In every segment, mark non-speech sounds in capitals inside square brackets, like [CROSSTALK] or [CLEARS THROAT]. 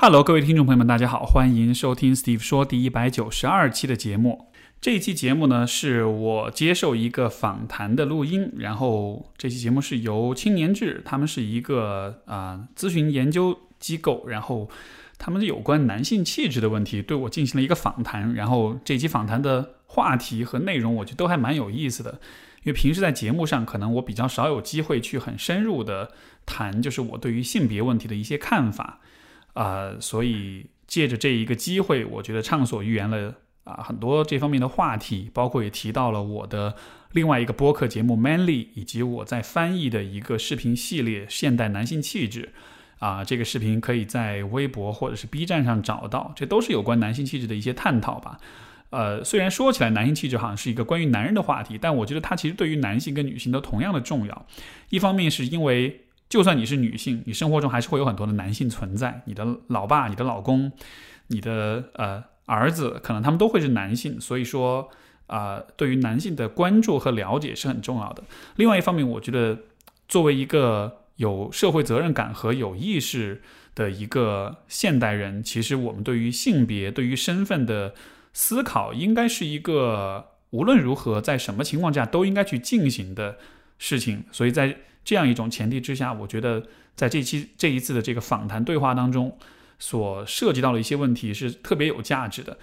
Hello，各位听众朋友们，大家好，欢迎收听 Steve 说第一百九十二期的节目。这一期节目呢，是我接受一个访谈的录音，然后这期节目是由青年志，他们是一个啊咨询研究机构，然后他们有关男性气质的问题对我进行了一个访谈，然后这期访谈的话题和内容，我觉得都还蛮有意思的，因为平时在节目上，可能我比较少有机会去很深入的谈，就是我对于性别问题的一些看法。啊，所以借着这一个机会，我觉得畅所欲言了啊，很多这方面的话题，包括也提到了我的另外一个播客节目《Manly》，以及我在翻译的一个视频系列《现代男性气质》啊，这个视频可以在微博或者是 B 站上找到，这都是有关男性气质的一些探讨吧。呃，虽然说起来男性气质好像是一个关于男人的话题，但我觉得它其实对于男性跟女性都同样的重要。一方面是因为。就算你是女性，你生活中还是会有很多的男性存在。你的老爸、你的老公、你的呃儿子，可能他们都会是男性。所以说，啊，对于男性的关注和了解是很重要的。另外一方面，我觉得作为一个有社会责任感和有意识的一个现代人，其实我们对于性别、对于身份的思考，应该是一个无论如何在什么情况下都应该去进行的事情。所以在这样一种前提之下，我觉得在这期这一次的这个访谈对话当中，所涉及到的一些问题是特别有价值的。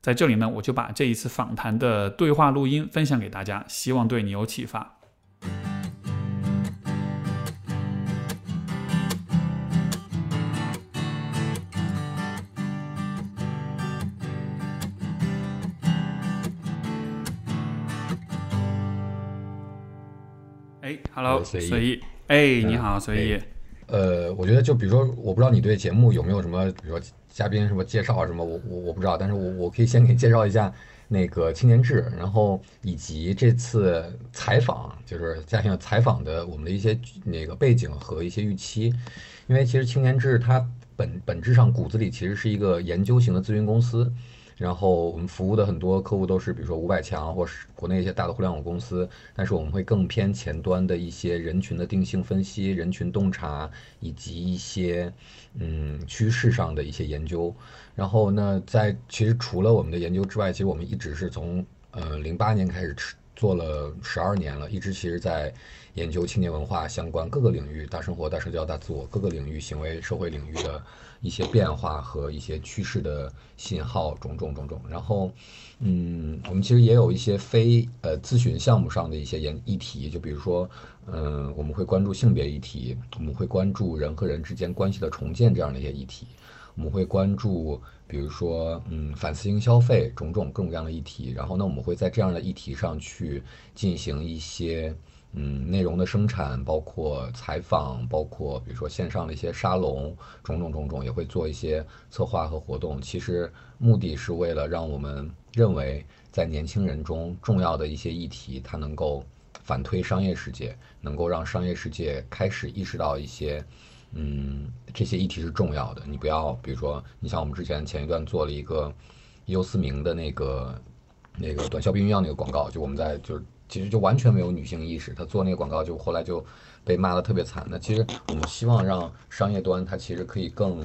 在这里呢，我就把这一次访谈的对话录音分享给大家，希望对你有启发。，Hello，随意。哎，你好，随意。呃，我觉得就比如说，我不知道你对节目有没有什么，比如说嘉宾什么介绍什么，我我我不知道，但是我我可以先给你介绍一下那个青年志，然后以及这次采访，就是家庭采访的我们的一些那个背景和一些预期。因为其实青年志它本本质上骨子里其实是一个研究型的咨询公司。然后我们服务的很多客户都是，比如说五百强，或是国内一些大的互联网公司。但是我们会更偏前端的一些人群的定性分析、人群洞察，以及一些嗯趋势上的一些研究。然后呢，在其实除了我们的研究之外，其实我们一直是从呃零八年开始做了十二年了，一直其实在研究青年文化相关各个领域、大生活、大社交、大自我各个领域、行为、社会领域的。一些变化和一些趋势的信号，种种种种。然后，嗯，我们其实也有一些非呃咨询项目上的一些研议题，就比如说，嗯，我们会关注性别议题，我们会关注人和人之间关系的重建这样的一些议题，我们会关注，比如说，嗯，反思性消费，种种各种各样的议题。然后呢，我们会在这样的议题上去进行一些。嗯，内容的生产，包括采访，包括比如说线上的一些沙龙，种种种种，也会做一些策划和活动。其实目的是为了让我们认为，在年轻人中重要的一些议题，它能够反推商业世界，能够让商业世界开始意识到一些，嗯，这些议题是重要的。你不要，比如说，你像我们之前前一段做了一个优思明的那个那个短效避孕药那个广告，就我们在就是。其实就完全没有女性意识，他做那个广告就后来就被骂得特别惨。那其实我们希望让商业端它其实可以更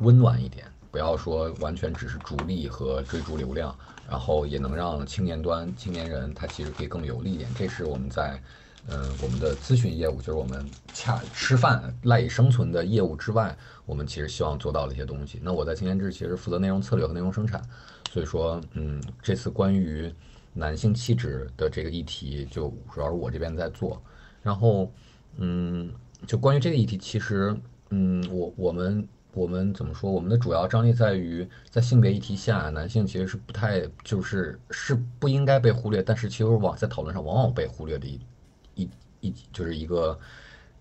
温暖一点，不要说完全只是逐利和追逐流量，然后也能让青年端青年人他其实可以更有利一点。这是我们在嗯我们的咨询业务，就是我们恰吃饭赖以生存的业务之外，我们其实希望做到的一些东西。那我在青年志其实负责内容策略和内容生产，所以说嗯这次关于。男性气质的这个议题，就主要是我这边在做。然后，嗯，就关于这个议题，其实，嗯，我我们我们怎么说？我们的主要张力在于，在性别议题下，男性其实是不太就是是不应该被忽略，但是其实往在讨论上往往被忽略的一一一就是一个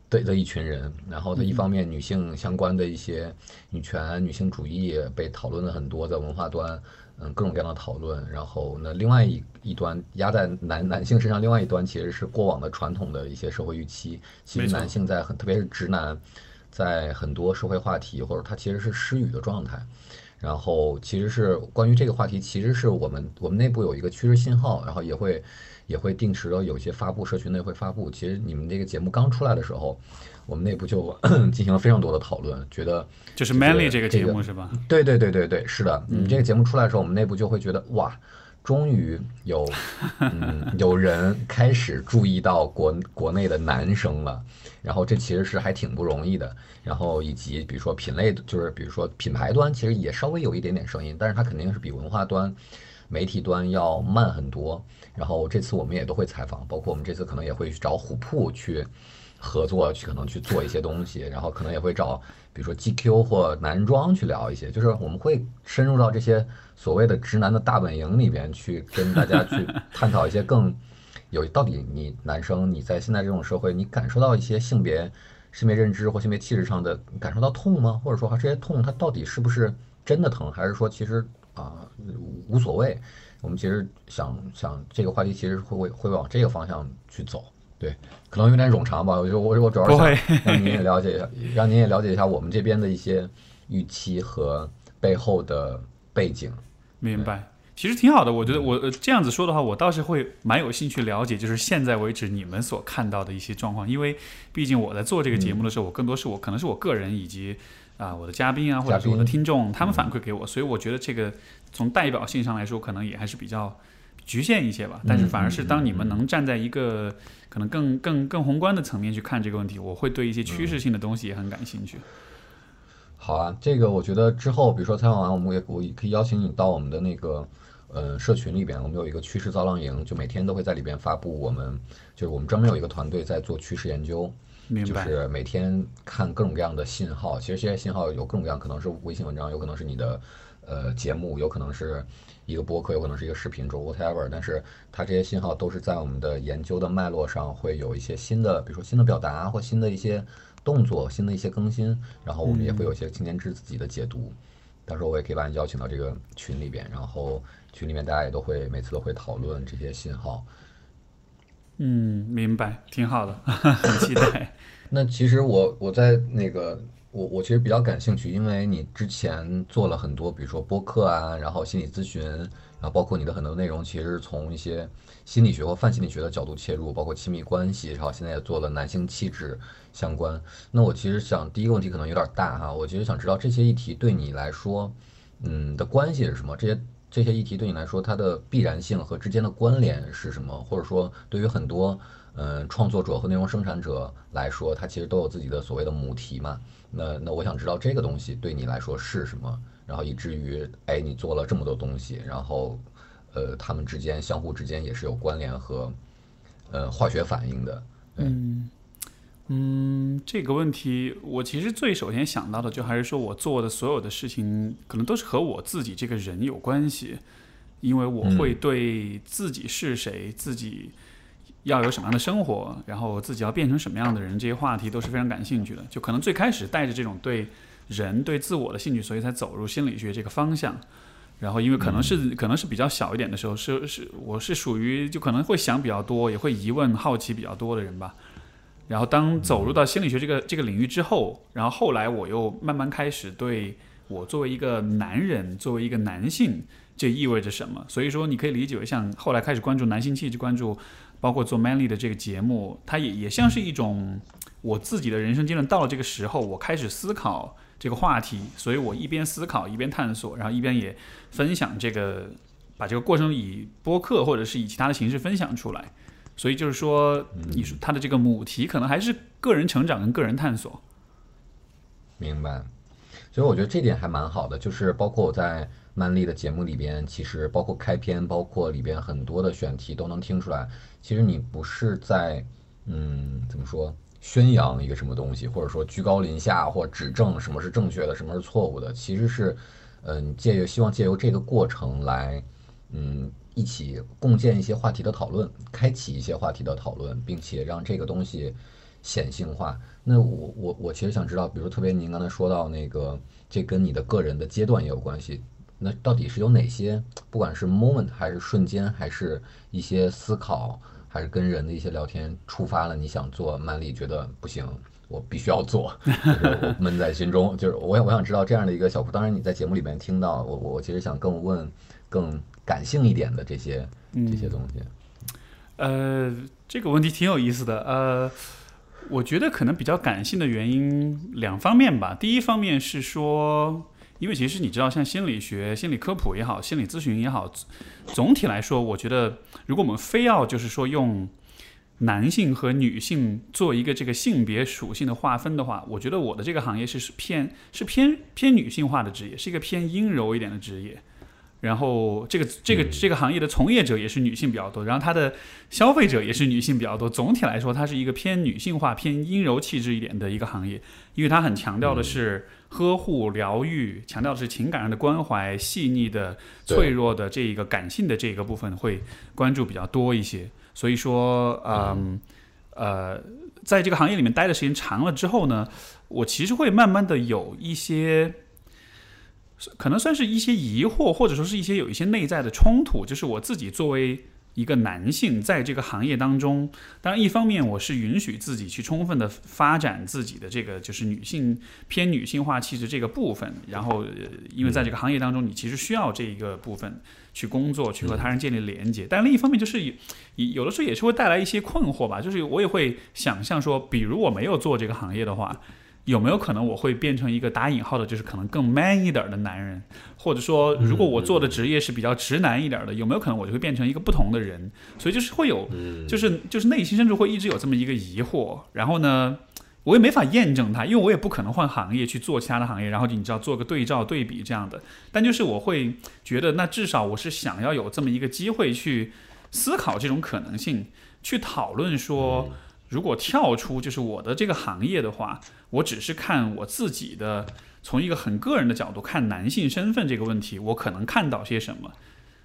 的的一群人。然后，他一方面女性相关的一些女权、女性主义被讨论的很多，在文化端。嗯，各种各样的讨论，然后那另外一一端压在男男性身上，另外一端其实是过往的传统的一些社会预期。其实男性在很，特别是直男，在很多社会话题或者他其实是失语的状态。然后其实是关于这个话题，其实是我们我们内部有一个趋势信号，然后也会也会定时的有一些发布，社群内会发布。其实你们这个节目刚出来的时候，我们内部就 [CLEARS THROAT] 进行了非常多的讨论，觉得就是 Manly 这个节目是吧？对对对对对，是的。你这个节目出来的时候，我们内部就会觉得哇。终于有，[LAUGHS] 嗯，有人开始注意到国国内的男生了，然后这其实是还挺不容易的。然后以及比如说品类，就是比如说品牌端，其实也稍微有一点点声音，但是它肯定是比文化端、媒体端要慢很多。然后这次我们也都会采访，包括我们这次可能也会去找虎扑去合作，去可能去做一些东西，[LAUGHS] 然后可能也会找比如说 GQ 或男装去聊一些，就是我们会深入到这些。所谓的直男的大本营里边去跟大家去探讨一些更有到底你男生你在现在这种社会你感受到一些性别性别认知或性别气质上的感受到痛吗？或者说这些痛它到底是不是真的疼，还是说其实啊无所谓？我们其实想想这个话题其实会会会往这个方向去走。对，可能有点冗长吧。我就我我主要是想让您也了解一下，[LAUGHS] 让您也了解一下我们这边的一些预期和背后的背景。明白，其实挺好的。我觉得我这样子说的话，我倒是会蛮有兴趣了解，就是现在为止你们所看到的一些状况。因为毕竟我在做这个节目的时候，我更多是我可能是我个人以及啊我的嘉宾啊，或者是我的听众，他们反馈给我，所以我觉得这个从代表性上来说，可能也还是比较局限一些吧。但是反而是当你们能站在一个可能更更更宏观的层面去看这个问题，我会对一些趋势性的东西也很感兴趣。好啊，这个我觉得之后，比如说采访完，我们也我可以邀请你到我们的那个呃社群里边，我们有一个趋势造浪营，就每天都会在里边发布我们就是我们专门有一个团队在做趋势研究，就是每天看各种各样的信号。其实这些信号有各种各样，可能是微信文章，有可能是你的呃节目，有可能是一个播客，有可能是一个视频，就 whatever。但是它这些信号都是在我们的研究的脉络上会有一些新的，比如说新的表达或新的一些。动作新的一些更新，然后我们也会有一些青年志自己的解读，到时候我也可以把你邀请到这个群里边，然后群里面大家也都会每次都会讨论这些信号。嗯，明白，挺好的，[LAUGHS] 很期待。那其实我我在那个我我其实比较感兴趣，因为你之前做了很多，比如说播客啊，然后心理咨询，然后包括你的很多内容，其实是从一些。心理学或泛心理学的角度切入，包括亲密关系，然后现在也做了男性气质相关。那我其实想第一个问题可能有点大哈，我其实想知道这些议题对你来说，嗯的关系是什么？这些这些议题对你来说它的必然性和之间的关联是什么？或者说对于很多嗯创作者和内容生产者来说，他其实都有自己的所谓的母题嘛？那那我想知道这个东西对你来说是什么？然后以至于哎你做了这么多东西，然后。呃，他们之间相互之间也是有关联和呃化学反应的。嗯嗯，这个问题我其实最首先想到的，就还是说我做的所有的事情，可能都是和我自己这个人有关系，因为我会对自己是谁、自己要有什么样的生活，然后自己要变成什么样的人，这些话题都是非常感兴趣的。就可能最开始带着这种对人、对自我的兴趣，所以才走入心理学这个方向。然后，因为可能是可能是比较小一点的时候，是是我是属于就可能会想比较多，也会疑问、好奇比较多的人吧。然后，当走入到心理学这个这个领域之后，然后后来我又慢慢开始对我作为一个男人，作为一个男性，这意味着什么？所以说，你可以理解为像后来开始关注男性气质，关注包括做 Manly 的这个节目，它也也像是一种我自己的人生阶段到了这个时候，我开始思考。这个话题，所以我一边思考，一边探索，然后一边也分享这个，把这个过程以播客或者是以其他的形式分享出来。所以就是说，你说他的这个母题可能还是个人成长跟个人探索。明白。所以我觉得这点还蛮好的，就是包括我在曼丽的节目里边，其实包括开篇，包括里边很多的选题都能听出来，其实你不是在，嗯，怎么说？宣扬一个什么东西，或者说居高临下，或指正什么是正确的，什么是错误的，其实是，嗯，借由希望借由这个过程来，嗯，一起共建一些话题的讨论，开启一些话题的讨论，并且让这个东西显性化。那我我我其实想知道，比如特别您刚才说到那个，这跟你的个人的阶段也有关系。那到底是有哪些，不管是 moment 还是瞬间，还是一些思考？还是跟人的一些聊天触发了你想做曼丽，觉得不行，我必须要做，[LAUGHS] 就是我闷在心中。就是我想我想知道这样的一个小库，当然你在节目里面听到我我其实想更问更感性一点的这些这些东西。呃，这个问题挺有意思的。呃，我觉得可能比较感性的原因两方面吧。第一方面是说，因为其实你知道，像心理学、心理科普也好，心理咨询也好，总体来说，我觉得如果我们非要就是说用男性和女性做一个这个性别属性的划分的话，我觉得我的这个行业是是偏是偏偏女性化的职业，是一个偏阴柔一点的职业。然后这个这个这个行业的从业者也是女性比较多，然后它的消费者也是女性比较多。总体来说，它是一个偏女性化、偏阴柔气质一点的一个行业，因为它很强调的是呵护、疗愈，强调的是情感上的关怀、细腻的、脆弱的这一个感性的这个部分会关注比较多一些。所以说，嗯呃，在这个行业里面待的时间长了之后呢，我其实会慢慢的有一些。可能算是一些疑惑，或者说是一些有一些内在的冲突。就是我自己作为一个男性，在这个行业当中，当然一方面我是允许自己去充分的发展自己的这个就是女性偏女性化气质这个部分。然后，因为在这个行业当中，你其实需要这一个部分去工作，去和他人建立连接。但另一方面，就是有有的时候也是会带来一些困惑吧。就是我也会想象说，比如我没有做这个行业的话。有没有可能我会变成一个打引号的，就是可能更 man 一点的男人，或者说，如果我做的职业是比较直男一点的，有没有可能我就会变成一个不同的人？所以就是会有，就是就是内心深处会一直有这么一个疑惑。然后呢，我也没法验证它，因为我也不可能换行业去做其他的行业，然后你知道做个对照对比这样的。但就是我会觉得，那至少我是想要有这么一个机会去思考这种可能性，去讨论说。如果跳出就是我的这个行业的话，我只是看我自己的，从一个很个人的角度看男性身份这个问题，我可能看到些什么？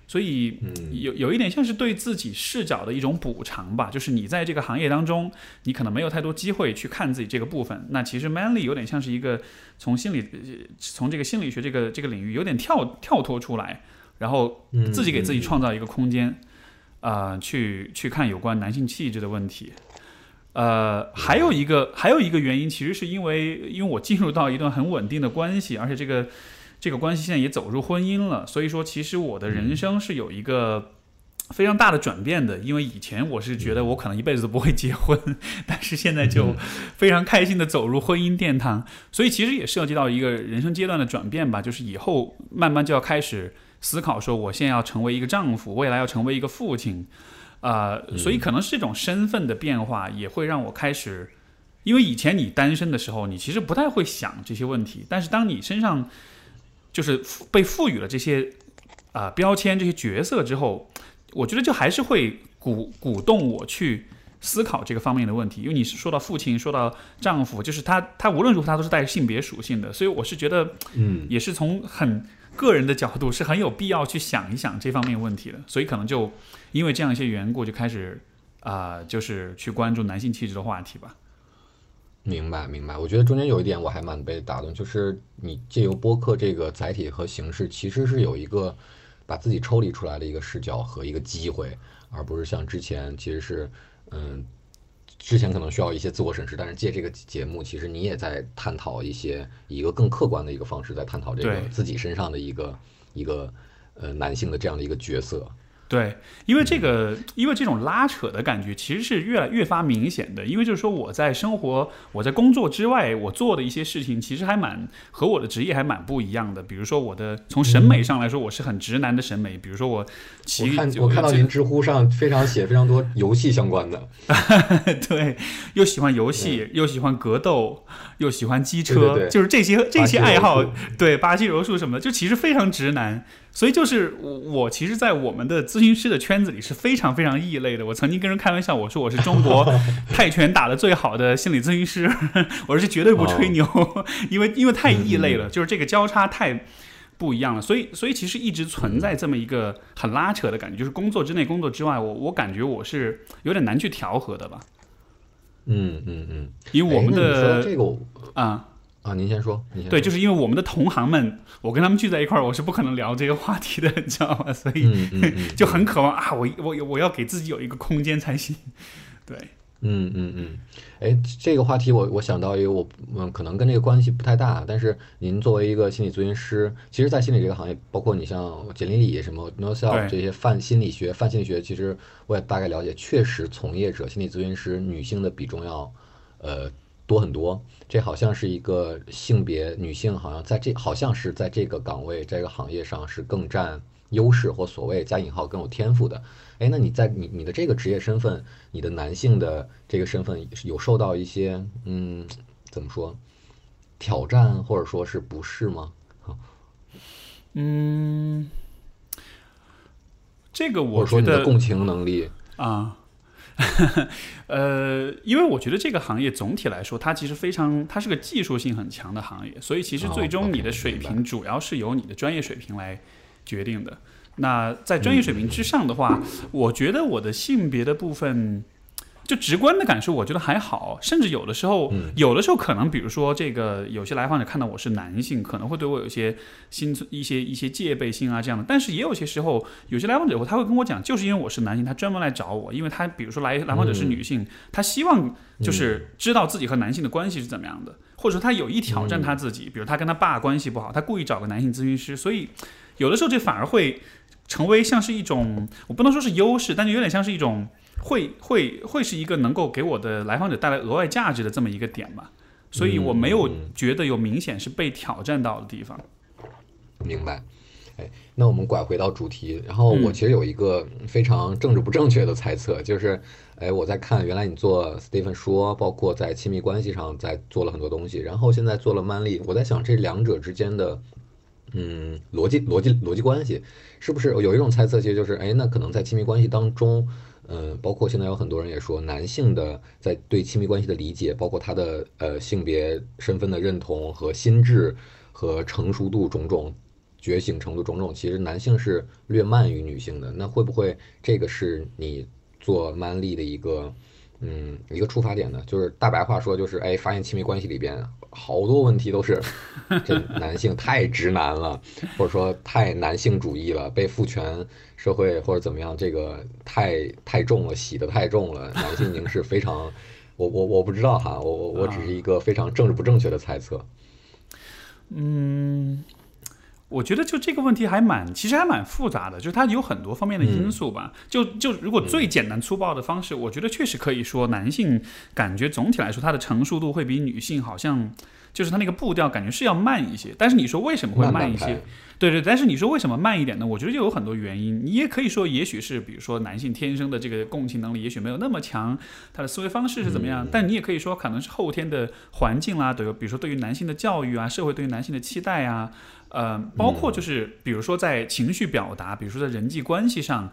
所以有有一点像是对自己视角的一种补偿吧。就是你在这个行业当中，你可能没有太多机会去看自己这个部分。那其实 manly 有点像是一个从心理从这个心理学这个这个领域有点跳跳脱出来，然后自己给自己创造一个空间，啊，去去看有关男性气质的问题。呃，还有一个还有一个原因，其实是因为因为我进入到一段很稳定的关系，而且这个这个关系现在也走入婚姻了，所以说其实我的人生是有一个非常大的转变的。因为以前我是觉得我可能一辈子都不会结婚，[LAUGHS] 但是现在就非常开心的走入婚姻殿堂，所以其实也涉及到一个人生阶段的转变吧，就是以后慢慢就要开始思考说，我现在要成为一个丈夫，未来要成为一个父亲。啊，所以可能是这种身份的变化，也会让我开始，因为以前你单身的时候，你其实不太会想这些问题，但是当你身上就是被赋予了这些啊标签、这些角色之后，我觉得就还是会鼓鼓动我去思考这个方面的问题。因为你是说到父亲，说到丈夫，就是他他无论如何他都是带性别属性的，所以我是觉得，嗯，也是从很。个人的角度是很有必要去想一想这方面问题的，所以可能就因为这样一些缘故，就开始啊，就是去关注男性气质的话题吧。明白，明白。我觉得中间有一点我还蛮被打动，就是你借由播客这个载体和形式，其实是有一个把自己抽离出来的一个视角和一个机会，而不是像之前其实是嗯。之前可能需要一些自我审视，但是借这个节目，其实你也在探讨一些以一个更客观的一个方式，在探讨这个自己身上的一个一个呃男性的这样的一个角色。对，因为这个，因为这种拉扯的感觉其实是越来越发明显的。因为就是说，我在生活、我在工作之外，我做的一些事情，其实还蛮和我的职业还蛮不一样的。比如说，我的从审美上来说，我是很直男的审美。比如说，我我看我看到您知乎上非常写非常多游戏相关的，[LAUGHS] 对，又喜欢游戏，又喜欢格斗，又喜欢机车，就是这些这些爱好，对，巴西柔术什么的，就其实非常直男。所以就是我，我其实，在我们的咨询师的圈子里是非常非常异类的。我曾经跟人开玩笑，我说我是中国 [LAUGHS] 泰拳打的最好的心理咨询师，[LAUGHS] 我是绝对不吹牛，[LAUGHS] 因为因为太异类了，就是这个交叉太不一样了。所以所以其实一直存在这么一个很拉扯的感觉，就是工作之内、工作之外，我我感觉我是有点难去调和的吧。嗯嗯嗯，因为我们的这个啊。啊，您先说。对，就是因为我们的同行们，我跟他们聚在一块儿，我是不可能聊这个话题的，你知道吗？所以 [LAUGHS] 就很渴望啊，我我我要给自己有一个空间才行。对，嗯嗯嗯，哎，这个话题我我想到一个，我嗯可能跟这个关系不太大，但是您作为一个心理咨询师，其实，在心理这个行业，包括你像简历里什么 No Self 这些泛心理学、泛心理学，其实我也大概了解，确实从业者心理咨询师女性的比重要呃多很多，这好像是一个性别女性好像在这好像是在这个岗位这个行业上是更占优势或所谓加引号更有天赋的。哎，那你在你你的这个职业身份，你的男性的这个身份有受到一些嗯，怎么说挑战或者说是不适吗？嗯，这个我觉得共情能力，啊，[LAUGHS] 呃，因为我觉得这个行业总体来说，它其实非常，它是个技术性很强的行业，所以其实哦最终你的水平主要是由你的专业水平来决定的。那在专业水平之上的话，我觉得我的性别的部分。就直观的感受，我觉得还好，甚至有的时候，嗯有的时候可能，比如说这个有些来访者看到我是男性，可能会对我有一些心存一些一些戒备心啊这样的。但是也有些时候，有些来访者他会跟我讲，就是因为我是男性，他专门来找我，因为他比如说来来访者是女性，他希望就是知道自己和男性的关系是怎么样的，或者说他有意挑战他自己，比如他跟他爸关系不好，他故意找个男性咨询师，所以有的时候这反而会成为像是一种，我不能说是优势，但就有点像是一种会会会是一个能够给我的来访者带来额外价值的这么一个点吧。所以我没有觉得有明显是被挑战到的地方。明白。哎，那我们拐回到主题，然后我嗯其实有一个非常政治不正确的猜测，就是，哎，我在看原来你做 Stephen 说，包括在亲密关系上在做了很多东西，然后现在做了 Manly，我在想这两者之间的，嗯，逻辑逻辑逻辑关系，是不是有一种猜测，其实就是，哎，那可能在亲密关系当中。嗯，包括现在有很多人也说，男性的在对亲密关系的理解，包括他的呃性别身份的认同和心智和成熟度种种觉醒程度种种，其实男性是略慢于女性的。那会不会这个是你做 manly 的一个嗯一个出发点呢？就是大白话说，就是哎，发现亲密关系里边好多问题都是 [LAUGHS] 这男性太直男了，或者说太男性主义了，被父权社会或者怎么样，这个太太重了，洗的太重了，男性凝视非常。我我我不知道哈，我我我只是一个非常政治不正确的猜测。我觉得就这个问题还蛮，其实还蛮复杂的，就是它有很多方面的因素吧。就就如果最简单粗暴的方式，我觉得确实可以说，男性感觉总体来说他的成熟度会比女性好像，就是他那个步调感觉是要慢一些。但是你说为什么会慢一些？对对，但是你说为什么慢一点呢？我觉得就有很多原因。你也可以说，也许是比如说男性天生的这个共情能力也许没有那么强，他的思维方式是怎么样？但你也可以说，可能是后天的环境啦，对，比如说对于男性的教育啊，社会对于男性的期待啊，呃，包括就是比如说在情绪表达，比如说在人际关系上，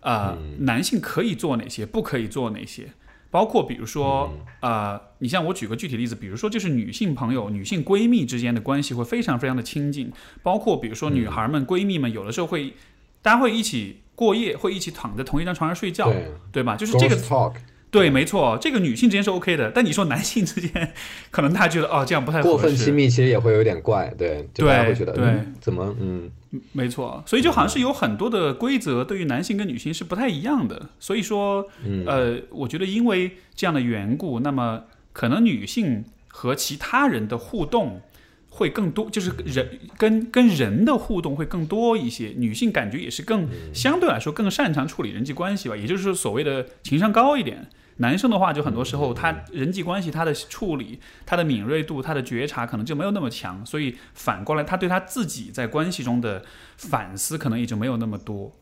呃，男性可以做哪些，不可以做哪些。包括比如说，呃，你像我举个具体例子，比如说就是女性朋友、女性闺蜜之间的关系会非常非常的亲近，包括比如说女孩们、闺蜜们，有的时候会，大家会一起过夜，会一起躺在同一张床上睡觉，对。对吧？就是这个 talk 对，没错，这个女性之间是 OK 的，但你说男性之间，[LAUGHS] 可能大家觉得哦这样不太合适。过分亲密其实也会有点怪，对，就大家会觉得对。嗯怎么嗯。没错，所以就好像是有很多的规则对于男性跟女性是不太一样的，所以说，嗯。呃，我觉得因为这样的缘故，那么可能女性和其他人的互动会更多，就是人跟跟人的互动会更多一些，女性感觉也是更相对来说更擅长处理人际关系吧，也就是所谓的情商高一点。男生的话，就很多时候他人际关系他的处理、他的敏锐度、他的觉察可能就没有那么强，所以反过来他对他自己在关系中的反思可能也就没有那么多。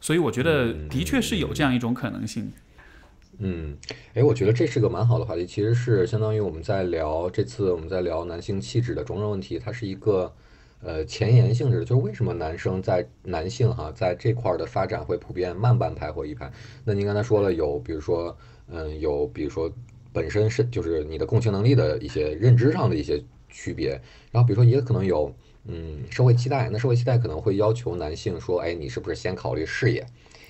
所以我觉得的确是有这样一种可能性。嗯，哎，我觉得这是个蛮好的话题，其实是相当于我们在聊这次我们在聊男性气质的种种问题，它是一个呃前沿性质的，就是为什么男生在男性哈在这块儿的发展会普遍慢半拍或一拍？那您刚才说了有，比如说嗯有，比如说本身是就是你的共情能力的一些认知上的一些区别，然后比如说也可能有嗯社会期待，那社会期待可能会要求男性说，哎，你是不是先考虑事业？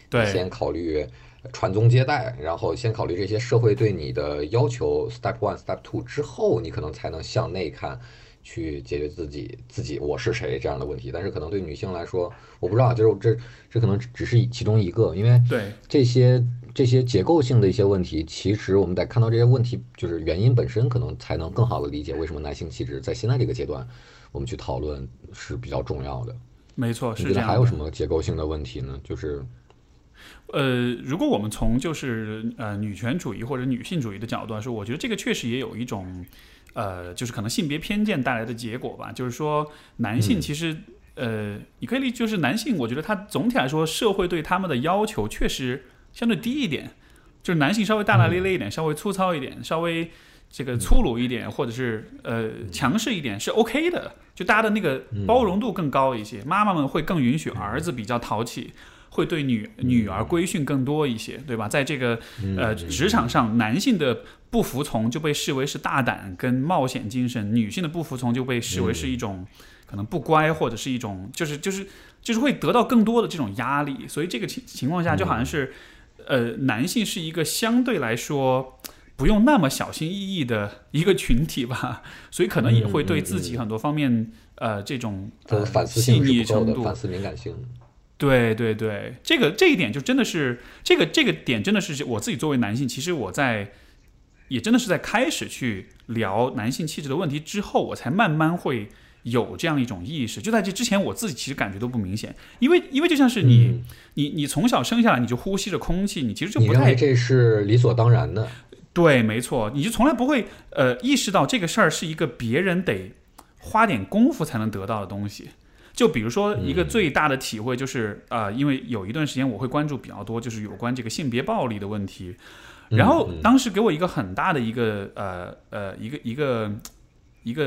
对先考虑传宗接代，然后先考虑这些社会对你的要求，step one、step two 之后，你可能才能向内看，去解决自己自己我是谁这样的问题。但是可能对女性来说，我不知道，就是这这可能只是其中一个，因为对，这些这些结构性的一些问题，其实我们得看到这些问题就是原因本身，可能才能更好的理解为什么男性气质在现在这个阶段，我们去讨论是比较重要的。没错，是这样的。还有什么结构性的问题呢？就是呃，如果我们从就是呃女权主义或者女性主义的角度来说，我觉得这个确实也有一种呃，就是可能性别偏见带来的结果吧。就是说，男性嗯其实、呃，你可以理，就是男性，我觉得他总体来说，社会对他们的要求确实相对低一点，就是男性稍微大大咧咧一点，稍微粗糙一点，稍微这个粗鲁一点，或者是呃强势一点是 OK 的，就大家的那个包容度更高一些。妈妈们会更允许儿子比较淘气，会对女女儿规训更多一些，对吧？在这个呃职场上，男性的不服从就被视为是大胆跟冒险精神，女性的不服从就被视为是一种可能不乖或者是一种就是就是就是会得到更多的这种压力。所以这个情情况下，就好像是呃男性是一个相对来说。不用那么小心翼翼的一个群体吧，所以可能也会对自己很多方面，呃，这种呃反思细腻程度，反思敏感性。对对对，这个这一点就真的是这个这个点真的是我自己作为男性，其实我在也真的是在开始去聊男性气质的问题之后，我才慢慢会有这样一种意识。就在这之前，我自己其实感觉都不明显，因为因为就像是你、嗯你你从小生下来你就呼吸着空气，你其实就不太这是理所当然的？对，没错，你就从来不会呃意识到这个事儿是一个别人得花点功夫才能得到的东西。就比如说一个最大的体会就是，呃，因为有一段时间我会关注比较多，就是有关这个性别暴力的问题。然后当时给我一个很大的一个呃呃一个一个一个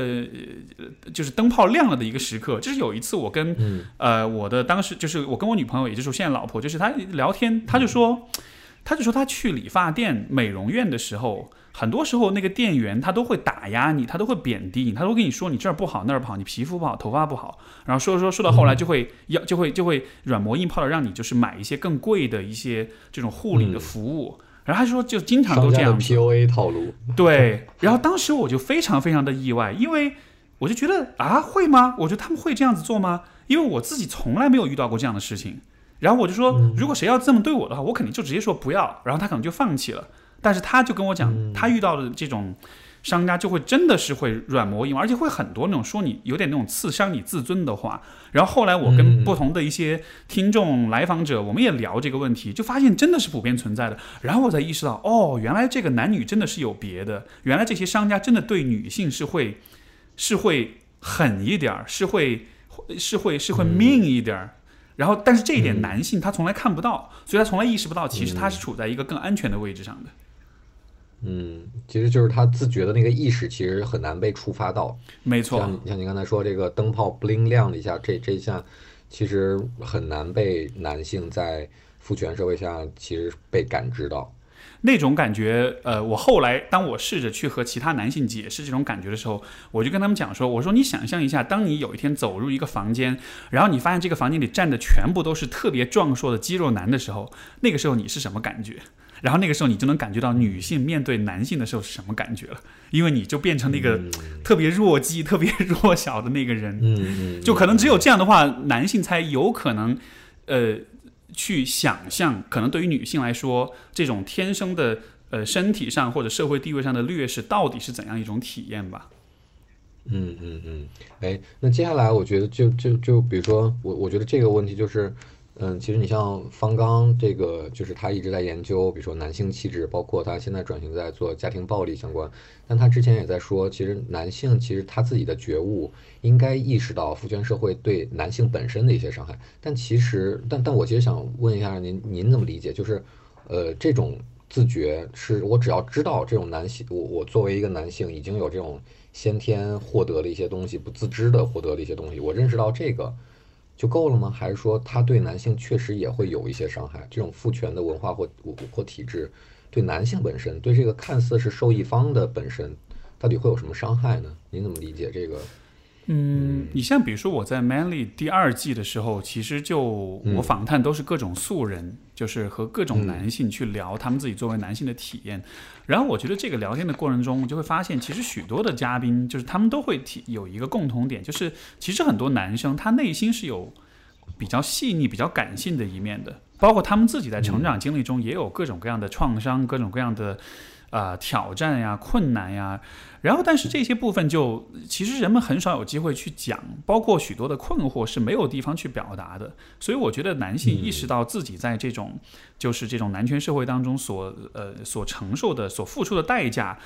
呃就是灯泡亮了的一个时刻，就是有一次我跟嗯。呃，我的当时就是我跟我女朋友，也就是我现在老婆，就是她聊天，她就说，她就说她去理发店、美容院的时候，很多时候那个店员他都会打压你，他都会贬低你，他都会跟你说你这儿不好那儿不好，你皮肤不好，头发不好，然后说说说到后来就会要就会就会软磨硬泡的让你就是买一些更贵的一些这种护理的服务。然后他说，就经常都这样，PUA 套路。对，[LAUGHS] 然后当时我就非常非常的意外，因为我就觉得啊，会吗？我觉得他们会这样子做吗？因为我自己从来没有遇到过这样的事情。然后我就说，如果谁要这么对我的话，我肯定就直接说不要，然后他可能就放弃了。但是他就跟我讲，他遇到的这种商家就会真的是会软磨硬泡，而且会很多那种说你有点那种刺伤你自尊的话。然后后来我跟嗯不同的一些听众、来访者，我们也聊这个问题，就发现真的是普遍存在的。然后我才意识到，哦，原来这个男女真的是有别的，原来这些商家真的对女性是会是会狠一点儿，是会是会是会 mean 一点儿。然后，但是这一点男性他从来看不到，所以他从来意识不到，其实他是处在一个更安全的位置上的。嗯，其实就是他自觉的那个意识，其实很难被触发到。没错，像像您刚才说这个灯泡 bling 亮了一下，这这一下其实很难被男性在父权社会下其实被感知到。那种感觉，呃，我后来当我试着去和其他男性解释这种感觉的时候，我就跟他们讲说，我说你想象一下，当你有一天走入一个房间，然后你发现这个房间里站的全部都是特别壮硕的肌肉男的时候，那个时候你是什么感觉？然后那个时候你就能感觉到女性面对男性的时候是什么感觉了，因为你就变成那个特别弱鸡、特别弱小的那个人。嗯嗯，就可能只有这样的话，男性才有可能，呃，去想象，可能对于女性来说，这种天生的呃身体上或者社会地位上的劣势，到底是怎样一种体验吧？嗯嗯嗯，哎，那接下来我觉得就就就比如说我我觉得这个问题就是，嗯，其实你像方刚这个，就是他一直在研究，比如说男性气质，包括他现在转型在做家庭暴力相关，但他之前也在说，其实男性其实他自己的觉悟应该意识到父权社会对男性本身的一些伤害，但其实，但但我其实想问一下您，您怎么理解？就是，呃，这种自觉是我只要知道这种男性，我我作为一个男性已经有这种先天获得了一些东西，不自知的获得了一些东西，我认识到这个就够了吗？还是说他对男性确实也会有一些伤害？这种父权的文化或或体制对男性本身，对这个看似是受益方的本身，到底会有什么伤害呢？您怎么理解这个？嗯，你像比如说我在《Manly》第二季的时候，其实就我访谈都是各种素人，就是和各种男性去聊他们自己作为男性的体验。然后我觉得这个聊天的过程中，我就会发现，其实许多的嘉宾就是他们都会提有一个共同点，就是其实很多男生他内心是有比较细腻、比较感性的一面的。包括他们自己在成长经历中也有各种各样的创伤，各种各样的。啊，挑战呀，困难呀，然后，但是这些部分就其实人们很少有机会去讲，包括许多的困惑是没有地方去表达的。所以我觉得男性意识到自己在这种就是这种男权社会当中所呃所承受的、所付出的代价，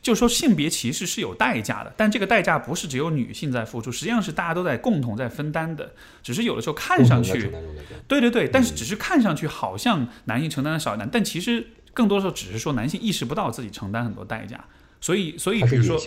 就说性别歧视是有代价的，但这个代价不是只有女性在付出，实际上是大家都在共同在分担的。只是有的时候看上去，对对对，但是只是看上去好像男性承担的少一点，但其实。更多时候只是说男性意识不到自己承担很多代价，所以所以比如说，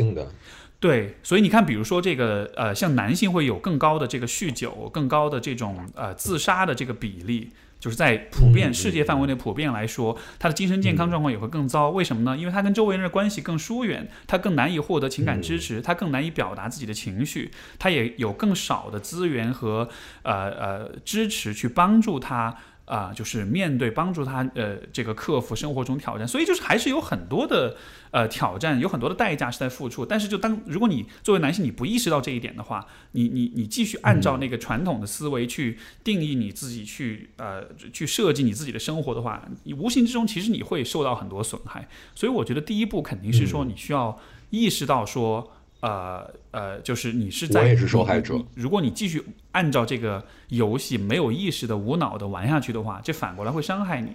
对，所以你看，比如说这个呃，像男性会有更高的这个酗酒、更高的这种呃自杀的这个比例，就是在普遍世界范围内普遍来说，他的精神健康状况也会更糟。为什么呢？因为他跟周围人的关系更疏远，他更难以获得情感支持，他更难以表达自己的情绪，他也有更少的资源和呃呃支持去帮助他。啊，就是面对帮助他，呃，这个克服生活中挑战，所以就是还是有很多的呃挑战，有很多的代价是在付出。但是就当如果你作为男性，你不意识到这一点的话，你你你继续按照那个传统的思维去定义你自己，去呃去设计你自己的生活的话，你无形之中其实你会受到很多损害。所以我觉得第一步肯定是说你需要意识到说。呃呃，就是你是在，我也是受害者。如果你继续按照这个游戏没有意识的、无脑的玩下去的话，这反过来会伤害你。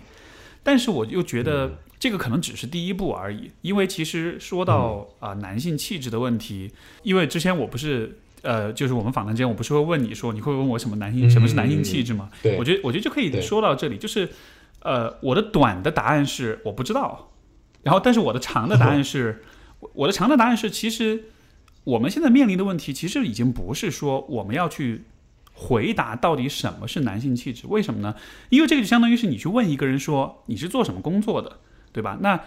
但是我又觉得这个可能只是第一步而已，因为其实说到啊男性气质的问题，因为之前我不是呃，就是我们访谈间我不是会问你说你会问我什么男性什么是男性气质吗？我觉得我觉得就可以说到这里，就是呃我的短的答案是我不知道，然后但是我的长的答 [LAUGHS] 案是，我的长的答案是其实。我们现在面临的问题，其实已经不是说我们要去回答到底什么是男性气质，为什么呢？因为这个就相当于是你去问一个人说你是做什么工作的，对吧？那，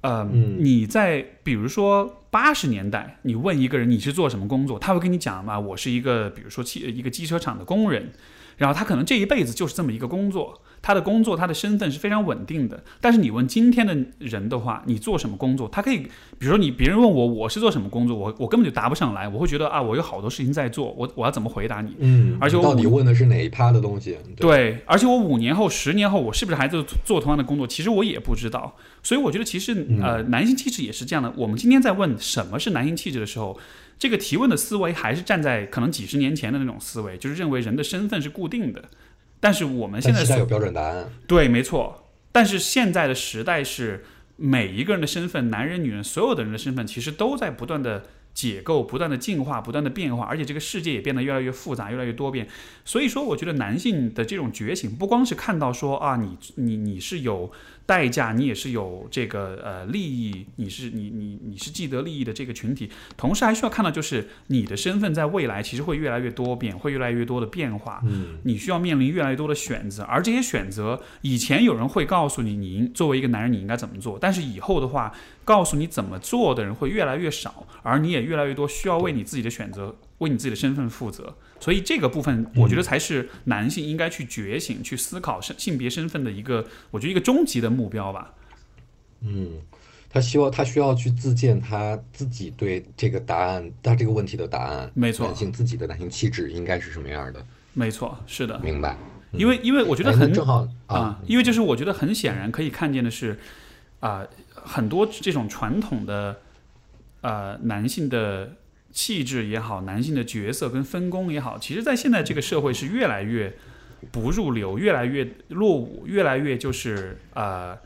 呃，你在比如说八十年代，你问一个人你是做什么工作，他会跟你讲嘛，我是一个比如说汽一个机车厂的工人，然后他可能这一辈子就是这么一个工作。他的工作，他的身份是非常稳定的。但是你问今天的人的话，你做什么工作？他可以，比如说你别人问我我是做什么工作，我我根本就答不上来。我会觉得啊，我有好多事情在做，我我要怎么回答你？嗯，而且我到底问的是哪一趴的东西？对，而且我五年后、十年后，我是不是还在做同样的工作？其实我也不知道。所以我觉得，其实呃，男性气质也是这样的。我们今天在问什么是男性气质的时候，这个提问的思维还是站在可能几十年前的那种思维，就是认为人的身份是固定的。但是我们现在有标准答案，对，没错。但是现在的时代是每一个人的身份，男人、女人，所有的人的身份，其实都在不断的解构、不断的进化、不断的变化，而且这个世界也变得越来越复杂、越来越多变。所以说，我觉得男性的这种觉醒，不光是看到说啊，你你你是有。代价，你也是有这个呃利益，你是你你你是既得利益的这个群体，同时还需要看到，就是你的身份在未来其实会越来越多变，会越来越多的变化，嗯，你需要面临越来越多的选择，而这些选择，以前有人会告诉你，你作为一个男人你应该怎么做，但是以后的话，告诉你怎么做的人会越来越少，而你也越来越多需要为你自己的选择，为你自己的身份负责。所以这个部分，我觉得才是男性应该去觉醒、去思考性性别身份的一个，我觉得一个终极的目标吧。嗯，他希望他需要去自荐他自己对这个答案，他这个问题的答案，没错，男性自己的男性气质应该是什么样的？没错，是的，明白。因为因为我觉得很正好啊，因为就是我觉得很显然可以看见的是，啊，很多这种传统的呃男性的。气质也好，男性的角色跟分工也好，其实，在现在这个社会是越来越不入流，越来越落伍，越来越就是呃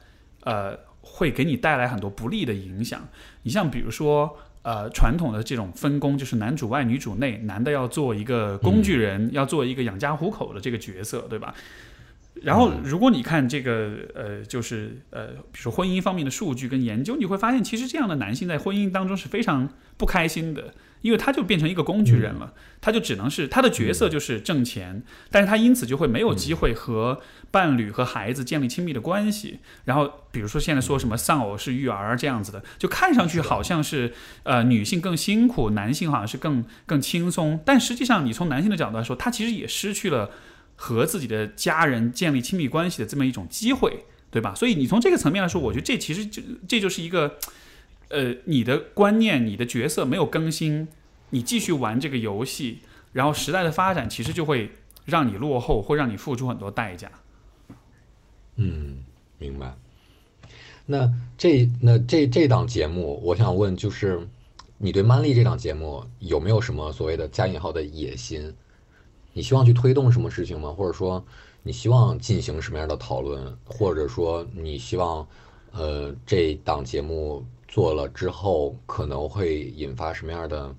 呃，会给你带来很多不利的影响。你像比如说，呃，传统的这种分工，就是男主外女主内，男的要做一个工具人，要做一个养家糊口的这个角色，对吧？然后，如果你看这个呃，就是呃，比如说婚姻方面的数据跟研究，你会发现，其实这样的男性在婚姻当中是非常不开心的。因为他就变成一个工具人了，他就只能是他的角色就是挣钱，但是他因此就会没有机会和伴侣和孩子建立亲密的关系。然后比如说现在说什么丧偶式育儿这样子的，就看上去好像是呃女性更辛苦，男性好像是更更轻松。但实际上你从男性的角度来说，他其实也失去了和自己的家人建立亲密关系的这么一种机会，对吧？所以你从这个层面来说，我觉得这其实就这就是一个。呃，你的观念、你的角色没有更新，你继续玩这个游戏，然后时代的发展其实就会让你落后，会让你付出很多代价。嗯，明白。那这那这这档节目，我想问，就是你对《曼丽》这档节目有没有什么所谓的加引号的野心？你希望去推动什么事情吗？或者说，你希望进行什么样的讨论？或者说，你希望，呃，这档节目做了之后，可能会引发什么样的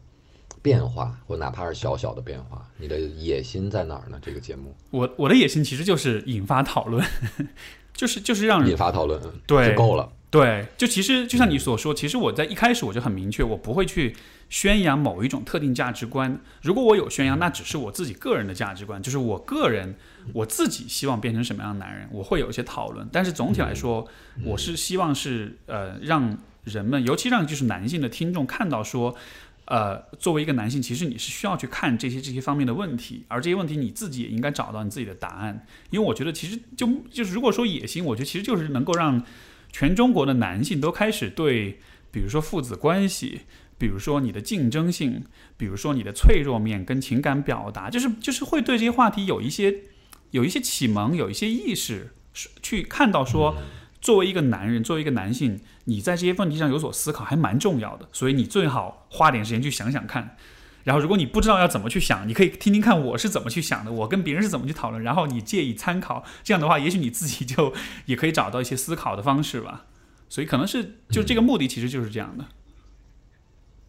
变化，或哪怕是小小的变化？你的野心在哪儿呢？这个节目，我我的野心其实就是引发讨论，[LAUGHS] 就是就是让人引发讨论，对就够了。对，就其实就像你所说，其实我在一开始我就很明确，我不会去宣扬某一种特定价值观。如果我有宣扬，那只是我自己个人的价值观，就是我个人我自己希望变成什么样的男人，我会有一些讨论。但是总体来说，我是希望是呃让人们，尤其让就是男性的听众看到说，呃，作为一个男性，其实你是需要去看这些这些方面的问题，而这些问题你自己也应该找到你自己的答案。因为我觉得其实就就是如果说野心，我觉得其实就是能够让。全中国的男性都开始对，比如说父子关系，比如说你的竞争性，比如说你的脆弱面跟情感表达，就是就是会对这些话题有一些有一些启蒙，有一些意识，去看到说，作为一个男人，作为一个男性，你在这些问题上有所思考还蛮重要的，所以你最好花点时间去想想看。然后，如果你不知道要怎么去想，你可以听听看我是怎么去想的，我跟别人是怎么去讨论，然后你借以参考。这样的话，也许你自己就 [LAUGHS] 也可以找到一些思考的方式吧。所以，可能是就这个目的，其实就是这样的。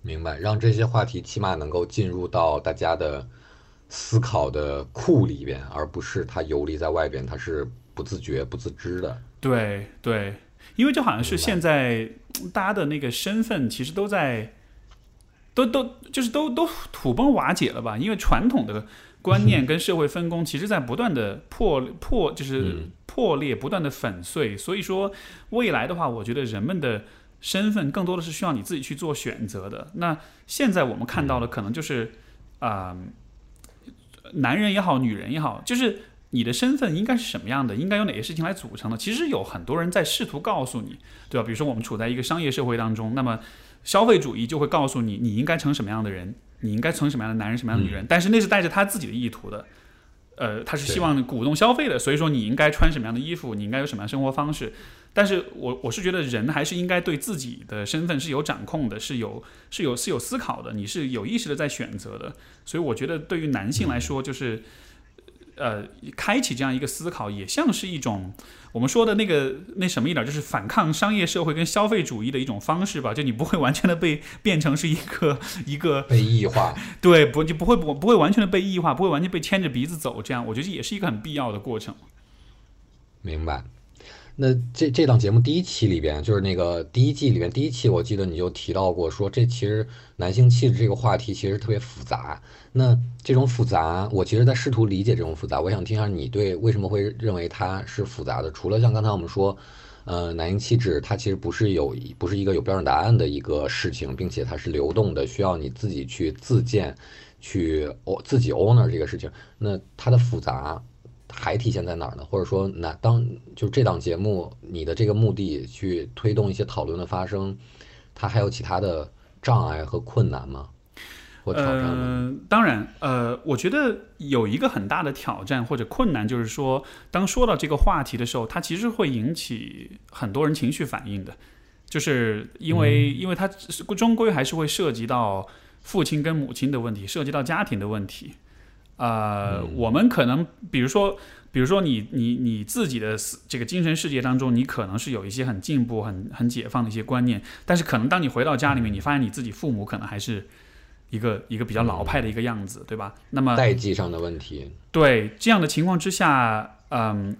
明白，让这些话题起码能够进入到大家的思考的库里边，而不是它游离在外边，它是不自觉、不自知的。对对，因为就好像是现在大家的那个身份，其实都在。都都就是都都土崩瓦解了吧？因为传统的观念跟社会分工，其实在不断的破破，就是破裂，不断的粉碎。所以说，未来的话，我觉得人们的身份更多的是需要你自己去做选择的。那现在我们看到的，可能就是啊，男人也好，女人也好，就是你的身份应该是什么样的，应该有哪些事情来组成的。其实有很多人在试图告诉你，对吧？比如说我们处在一个商业社会当中，那么。消费主义就会告诉你，你应该成什么样的人，你应该成什么样的男人，什么样的女人。但是那是带着他自己的意图的，呃，他是希望鼓动消费的。所以说，你应该穿什么样的衣服，你应该有什么样的生活方式。但是我我是觉得人还是应该对自己的身份是有掌控的，是有是有是有思考的，你是有意识的在选择的。所以我觉得对于男性来说，就是。呃，开启这样一个思考，也像是一种我们说的那个那什么一点，就是反抗商业社会跟消费主义的一种方式吧。就你不会完全的被变成是一个 [LAUGHS] 一个被异化，[LAUGHS] 对，不就不会不不会完全的被异化，不会完全被牵着鼻子走。这样，我觉得也是一个很必要的过程。明白。那这这档节目第一期里边，就是那个第一季里边第一期，我记得你就提到过，说这其实男性气质这个话题其实特别复杂。那这种复杂，我其实在试图理解这种复杂。我想听一下你对为什么会认为它是复杂的？除了像刚才我们说，呃，男性气质它其实不是有不是一个有标准答案的一个事情，并且它是流动的，需要你自己去自建，去哦自己 owner 这个事情。那它的复杂。还体现在哪儿呢？或者说，那当就这档节目，你的这个目的去推动一些讨论的发生，它还有其他的障碍和困难吗？或挑战吗？嗯，当然，呃，我觉得有一个很大的挑战或者困难，就是说，当说到这个话题的时候，它其实会引起很多人情绪反应的，就是因为，因为它终归还是会涉及到父亲跟母亲的问题，涉及到家庭的问题。呃，我们可能，比如说，比如说你你你自己的这个精神世界当中，你可能是有一些很进步、很很解放的一些观念，但是可能当你回到家里面，你发现你自己父母可能还是一个一个比较老派的一个样子，对吧？那么代际上的问题，对这样的情况之下，嗯，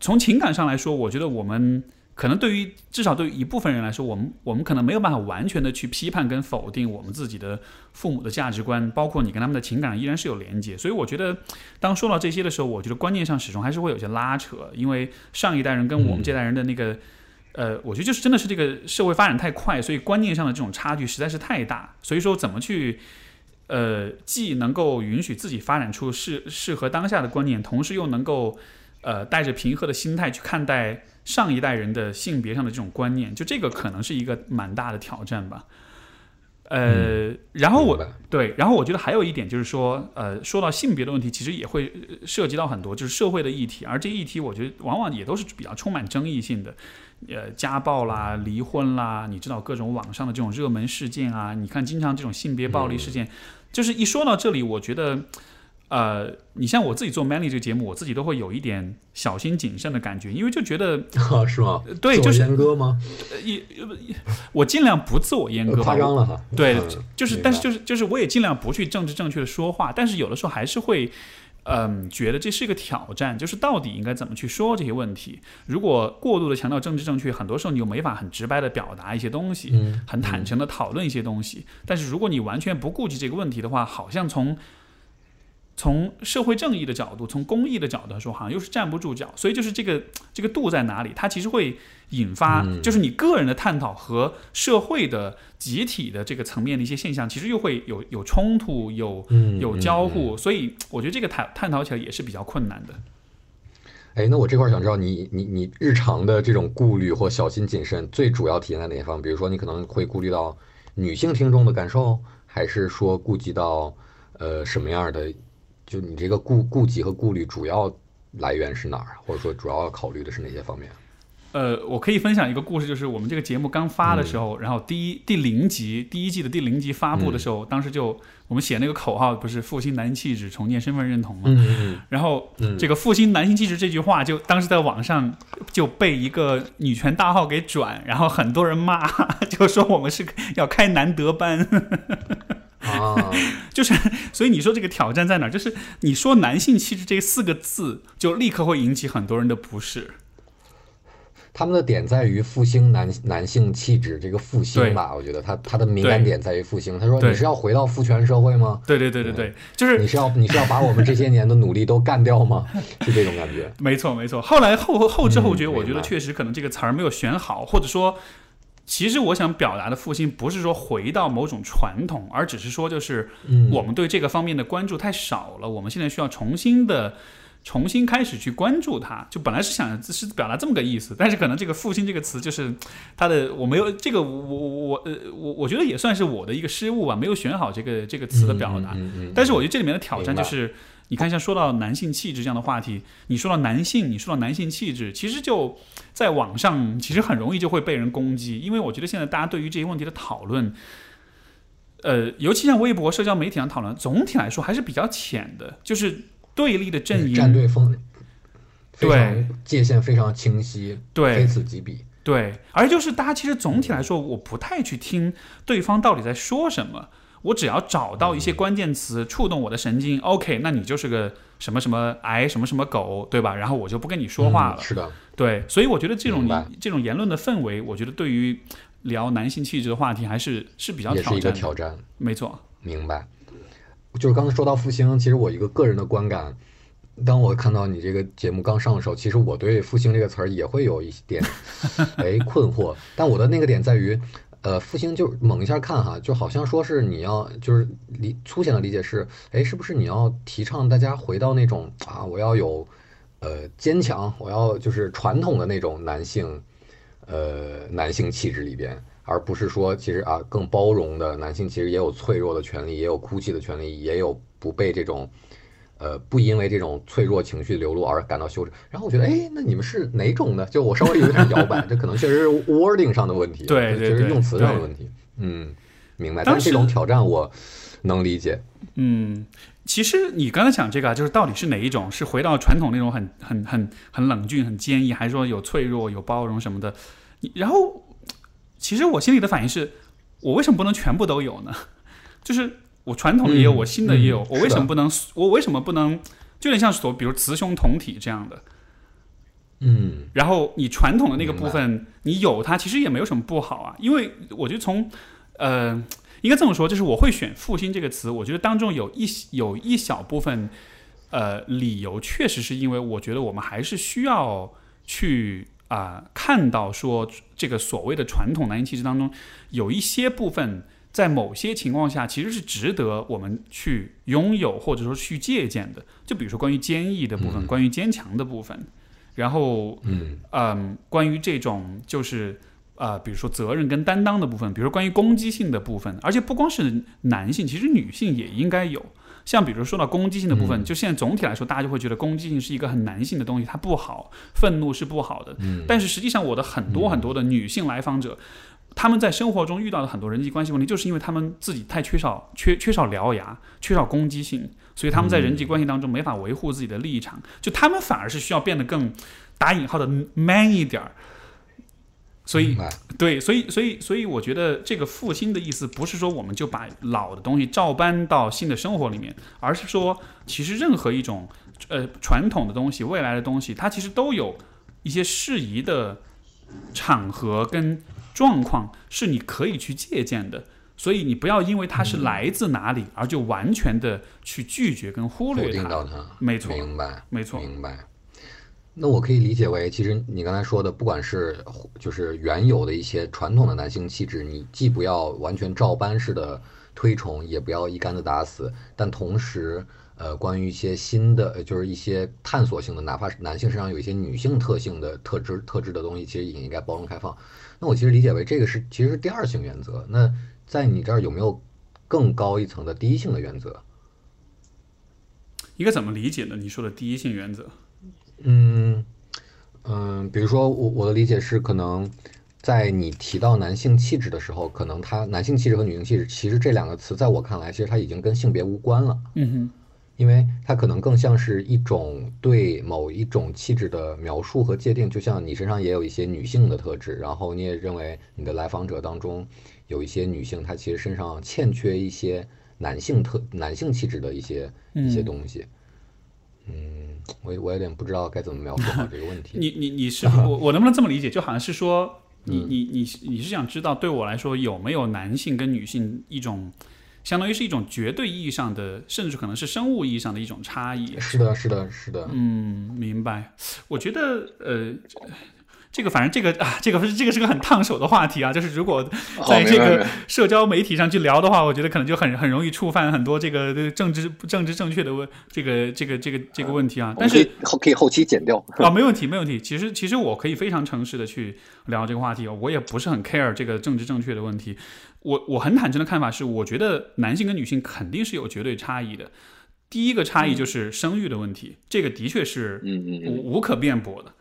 从情感上来说，我觉得我们。可能对于至少对于一部分人来说，我们我们可能没有办法完全的去批判跟否定我们自己的父母的价值观，包括你跟他们的情感依然是有连接。所以我觉得，当说到这些的时候，我觉得观念上始终还是会有些拉扯，因为上一代人跟我们这代人的那个，呃，我觉得就是真的是这个社会发展太快，所以观念上的这种差距实在是太大。所以说，怎么去，呃，既能够允许自己发展出适适合当下的观念，同时又能够，呃，带着平和的心态去看待。上一代人的性别上的这种观念，就这个可能是一个蛮大的挑战吧。呃，然后我对，然后我觉得还有一点就是说，呃，说到性别的问题，其实也会呃涉及到很多就是社会的议题，而这议题我觉得往往也都是比较充满争议性的，呃，家暴啦、离婚啦，你知道各种网上的这种热门事件啊，你看经常这种性别暴力事件，就是一说到这里，我觉得。呃，你像我自己做 Manly 这个节目，我自己都会有一点小心谨慎的感觉，因为就觉得，啊，是吗？对，就是阉割吗？呃一呃我尽量不自我阉割吧，夸张了哈。对嗯，就是，但是就是就是，我也尽量不去政治正确的说话，但是有的时候还是会，嗯，觉得这是一个挑战，就是到底应该怎么去说这些问题。如果过度的强调政治正确，很多时候你又没法很直白的表达一些东西，嗯，很坦诚的讨论一些东西。但是如果你完全不顾及这个问题的话，好像从从社会正义的角度，从公益的角度来说，好像又是站不住脚。所以就是这个这个度在哪里？它其实会引发，嗯就是你个人的探讨和社会的集体的这个层面的一些现象，其实又会有有冲突，有嗯有交。互。所以我觉得这个探探讨起来也是比较困难的。哎，那我这块儿想知道你你你日常的这种顾虑或小心谨慎，最主要体现在哪一方？比如说，你可能会顾虑到女性听众的感受，还是说顾及到呃什么样的？就你这个顾顾及和顾虑主要来源是哪儿？或者说主要要考虑的是哪些方面？呃，我可以分享一个故事，就是我们这个节目刚发的时嗯候，然后第一第零集第一季的第零集发布的时候，当时就我们写那个口号不是复兴男性气质，重建身份认同嘛。嗯然后嗯这个复兴男性气质这句话，就当时在网上就被一个女权大号给转，然后很多人骂，[LAUGHS] 就说我们是要开男德班，啊，[LAUGHS] 就是所以你说这个挑战在哪儿？就是你说男性气质这四个字，就立刻会引起很多人的不适。他们的点在于复兴男男性气质这个复兴吧，我觉得他他的敏感点在于复兴。他说你是要回到父权社会吗？对对对对对，就是你是要你是要把我们这些年的努力都干掉吗？是这种感觉。[LAUGHS] 没错，没错。后来后后知后觉，嗯我觉得确实可能这个词儿没有选好，或者说，其实我想表达的复兴不是说回到某种传统，而只是说就是嗯我们对这个方面的关注太少了，我们现在需要重新的。重新开始去关注它，就本来是想是表达这么个意思，但是可能这个“复兴”这个词就是它的我没有这个我我我呃我我觉得也算是我的一个失误吧，没有选好这个这个词的表达。但是我觉得这里面的挑战就是，你看，像说到男性气质这样的话题，你说到男性，你说到男性气质，其实就在网上其实很容易就会被人攻击，因为我觉得现在大家对于这些问题的讨论，呃，尤其像微博、社交媒体上讨论，总体来说还是比较浅的，就是对立的阵营，站队风对界限非常清晰，对非此即彼。对，而就是大家其实总体来说，我不太去听对方到底在说什么，我只要找到一些关键词触动我的神经，OK，那你就是个什么什么癌什么什么狗，对吧？然后我就不跟你说话了。嗯是的，对，所以我觉得这种这种言论的氛围，我觉得对于聊男性气质的话题还是是比较也是一个挑战的。挑战。没错，明白。就是刚才说到复兴，其实我一个个人的观感，当我看到你这个节目刚上的时候，其实我对“复兴”这个词儿也会有一点 [LAUGHS] 哎困惑。但我的那个点在于，呃，复兴就猛一下看哈，就好像说是你要就是理粗浅的理解是，哎，是不是你要提倡大家回到那种啊，我要有呃坚强，我要就是传统的那种男性呃男性气质里边。而不是说，其实啊，更包容的男性其实也有脆弱的权利，也有哭泣的权利，也有不被这种，呃，不因为这种脆弱情绪流露而感到羞耻。然后我觉得，哎，那你们是哪种呢？就我稍微有点摇摆，[LAUGHS] 这可能确实是 wording 上的问题，对对对确实用词上的问题。嗯，明白。但是这种挑战我能理解。嗯，其实你刚才讲这个啊，就是到底是哪一种？是回到传统那种很很很很冷峻、很坚毅，还是说有脆弱、有包容什么的？你然后，其实我心里的反应是，我为什么不能全部都有呢？[LAUGHS] 就是我传统的也有，嗯我新的也有，嗯我为什么不能？我为什么不能？就有点像所比如雌雄同体这样的。嗯然后你传统的那个部分，你有它其实也没有什么不好啊，因为我觉得从呃，应该这么说，就是我会选“复兴”这个词，我觉得当中有一有一小部分呃理由，确实是因为我觉得我们还是需要去啊、看到说这个所谓的传统男性气质当中有一些部分。在某些情况下，其实是值得我们去拥有或者说去借鉴的。就比如说关于坚毅的部分，嗯。关于坚强的部分，然后嗯。嗯，关于这种就是啊、比如说责任跟担当的部分，比如说关于攻击性的部分，而且不光是男性，其实女性也应该有。像比如说到攻击性的部分，就现在总体来说，大家就会觉得攻击性是一个很男性的东西，它不好，愤怒是不好的。嗯。但是实际上，我的很多很多的女性来访者，她们在生活中遇到的很多人际关系问题，就是因为他们自己太缺少缺缺少獠牙，缺少攻击性，所以他们在人际关系当中没法维护自己的立场，就他们反而是需要变得更打引号的 man 一点儿。所以对，所以所以所以，我觉得这个复兴的意思不是说我们就把老的东西照搬到新的生活里面，而是说，其实任何一种呃传统的东西、未来的东西，它其实都有一些适宜的场合跟状况是你可以去借鉴的。所以你不要因为它是来自哪里，而就完全的去拒绝跟忽略它。定到它，没错，明白，没错，明白。那我可以理解为，其实你刚才说的，不管是就是原有的一些传统的男性气质，你既不要完全照搬式的推崇，也不要一竿子打死，但同时，呃，关于一些新的，呃就是一些探索性的，哪怕是男性身上有一些女性特性的特质特质的东西，其实也应该包容开放。那我其实理解为这个是其实是第二性原则。那在你这儿有没有更高一层的第一性的原则？应该怎么理解呢？你说的第一性原则，嗯嗯，比如说我我的理解是，可能在你提到男性气质的时候，可能他男性气质和女性气质，其实这两个词在我看来，其实它已经跟性别无关了，嗯哼，因为它可能更像是一种对某一种气质的描述和界定。就像你身上也有一些女性的特质，然后你也认为你的来访者当中有一些女性，她其实身上欠缺一些男性特男性气质的一些一些嗯东西。嗯，我我有点不知道该怎么描述好这个问题。你你你是我我能不能这么理解？就好像是说，你嗯你你你是想知道，对我来说有没有男性跟女性一种，相当于是一种绝对意义上的，甚至可能是生物意义上的一种差异。是的，是的，是的。嗯，明白。我觉得呃。这个反正这个啊，这个这个是个很烫手的话题啊，就是如果在这个社交媒体上去聊的话，我觉得可能就很很容易触犯很多这个这个政治政治正确的问这个这个这个这个问题啊。但是后可以后期剪掉。啊，没问题，没问题。其实，其实我可以非常诚实的去聊这个话题，我也不是很 care 这个政治正确的问题。我我很坦诚的看法是，我觉得男性跟女性肯定是有绝对差异的。第一个差异就是生育的问题，这个的确是无无可辩驳的。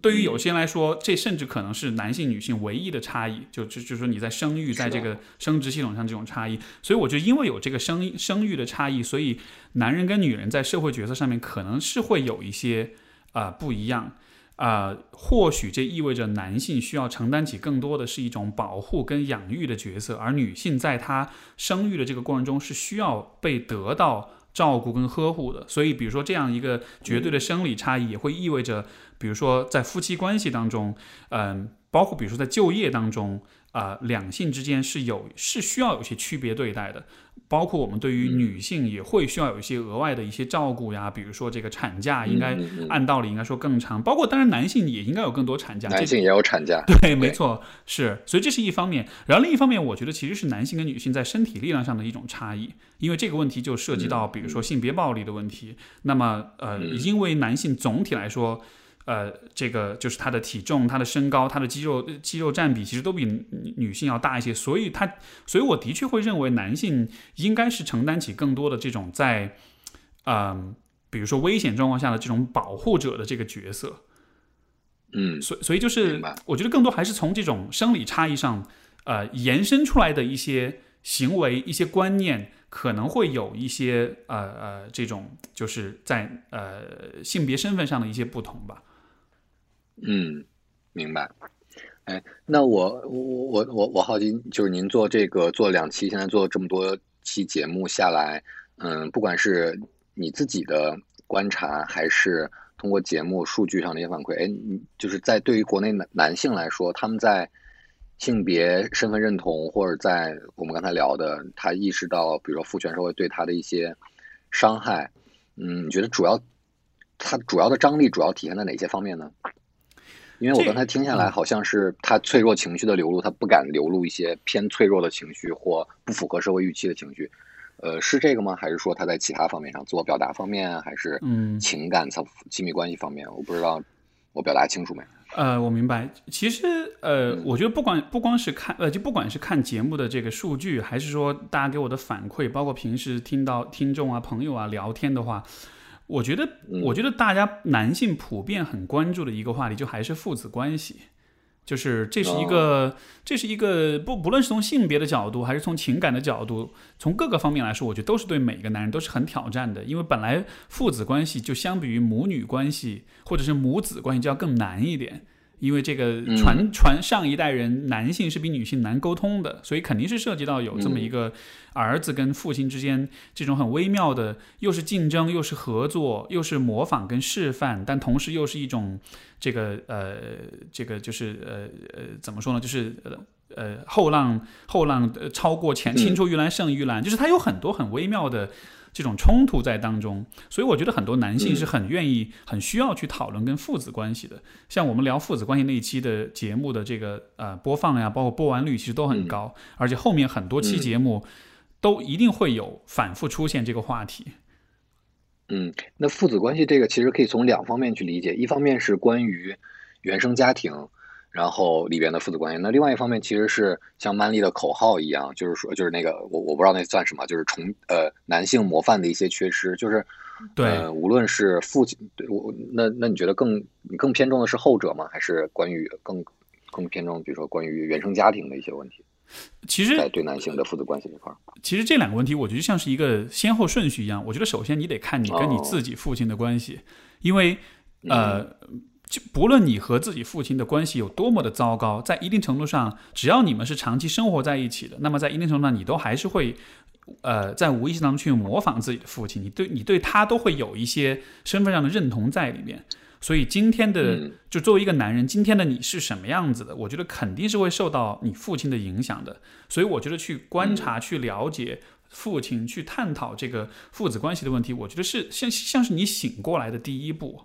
对于有些人来说，这甚至可能是男性女性唯一的差异，就就就是说你在生育在这个生殖系统上这种差异。所以我觉得，因为有这个生生育的差异，所以男人跟女人在社会角色上面可能是会有一些啊、呃不一样。啊、或许这意味着男性需要承担起更多的是一种保护跟养育的角色，而女性在她生育的这个过程中是需要被得到照顾跟呵护的。所以，比如说这样一个绝对的生理差异，也会意味着，比如说在夫妻关系当中，嗯、包括比如说在就业当中，啊、两性之间是有是需要有一些区别对待的。包括我们对于女性也会需要有一些额外的一些照顾呀，比如说这个产假应该按道理应该说更长，包括当然男性也应该有更多产假，这男性也有产假。对，没错，是，所以这是一方面。然后另一方面，我觉得其实是男性跟女性在身体力量上的一种差异，因为这个问题就涉及到，比如说性别暴力的问题。那么，呃，嗯因为男性总体来说，呃，这个就是他的体重、他的身高、他的肌肉肌肉占比，其实都比女女性要大一些，所以他，所以我的确会认为男性应该是承担起更多的这种在，嗯、比如说危险状况下的这种保护者的这个角色。嗯所所以就是，我觉得更多还是从这种生理差异上，呃，延伸出来的一些行为、一些观念，可能会有一些呃呃这种就是在呃性别身份上的一些不同吧。嗯，明白。哎，那我我我我我好奇，就是您做这个做两期，现在做这么多期节目下来，嗯，不管是你自己的观察，还是通过节目数据上的一些反馈，哎，就是在对于国内男男性来说，他们在性别身份认同，或者在我们刚才聊的，他意识到，比如说父权社会对他的一些伤害，嗯，你觉得主要它主要的张力主要体现在哪些方面呢？因为我刚才听下嗯来，好像是他脆弱情绪的流露，他不敢流露一些偏脆弱的情绪或不符合社会预期的情绪，呃，是这个吗？还是说他在其他方面上，自我表达方面，还是嗯情感层、亲密关系方面？我不知道我表达清楚没？呃，我明白。其实，呃，我觉得不管不光是看，呃，就不管是看节目的这个数据，还是说大家给我的反馈，包括平时听到听众啊、朋友啊聊天的话，我觉得，我觉得大家男性普遍很关注的一个话题，就还是父子关系。就是这是一个，这是一个不不论是从性别的角度，还是从情感的角度，从各个方面来说，我觉得都是对每个男人都是很挑战的。因为本来父子关系就相比于母女关系或者是母子关系就要更难一点。因为这个传传上一代人，男性是比女性难沟通的，所以肯定是涉及到有这么一个儿子跟父亲之间这种很微妙的，又是竞争，又是合作，又是模仿跟示范，但同时又是一种这个呃，这个就是呃呃，怎么说呢？就是呃呃，后浪后浪超过前，青出于蓝胜于蓝，就是它有很多很微妙的。这种冲突在当中，所以我觉得很多男性是很愿意、很需要去讨论跟父子关系的。像我们聊父子关系那一期的节目的这个呃播放呀，包括播完率其实都很高，而且后面很多期节目都一定会有反复出现这个话题。嗯，那父子关系这个其实可以从两方面去理解，一方面是关于原生家庭。然后里边的父子关系，那另外一方面其实是像曼丽的口号一样，就是说，就是那个我我不知道那算什么，就是重呃男性模范的一些缺失，就是对，无论是父亲，对我那那你觉得更你更偏重的是后者吗？还是关于更更偏重，比如说关于原生家庭的一些问题？其实，在对男性的父子关系这块，其实这两个问题，我觉得像是一个先后顺序一样。我觉得首先你得看你跟你自己父亲的关系，因为呃。就不论你和自己父亲的关系有多么的糟糕，在一定程度上，只要你们是长期生活在一起的，那么在一定程度上，你都还是会，呃，在无意识当中去模仿自己的父亲，你对你对他都会有一些身份上的认同在里面。所以今天的，就作为一个男人，今天的你是什么样子的？我觉得肯定是会受到你父亲的影响的。所以我觉得去观察、去了解父亲、去探讨这个父子关系的问题，我觉得是像像是你醒过来的第一步。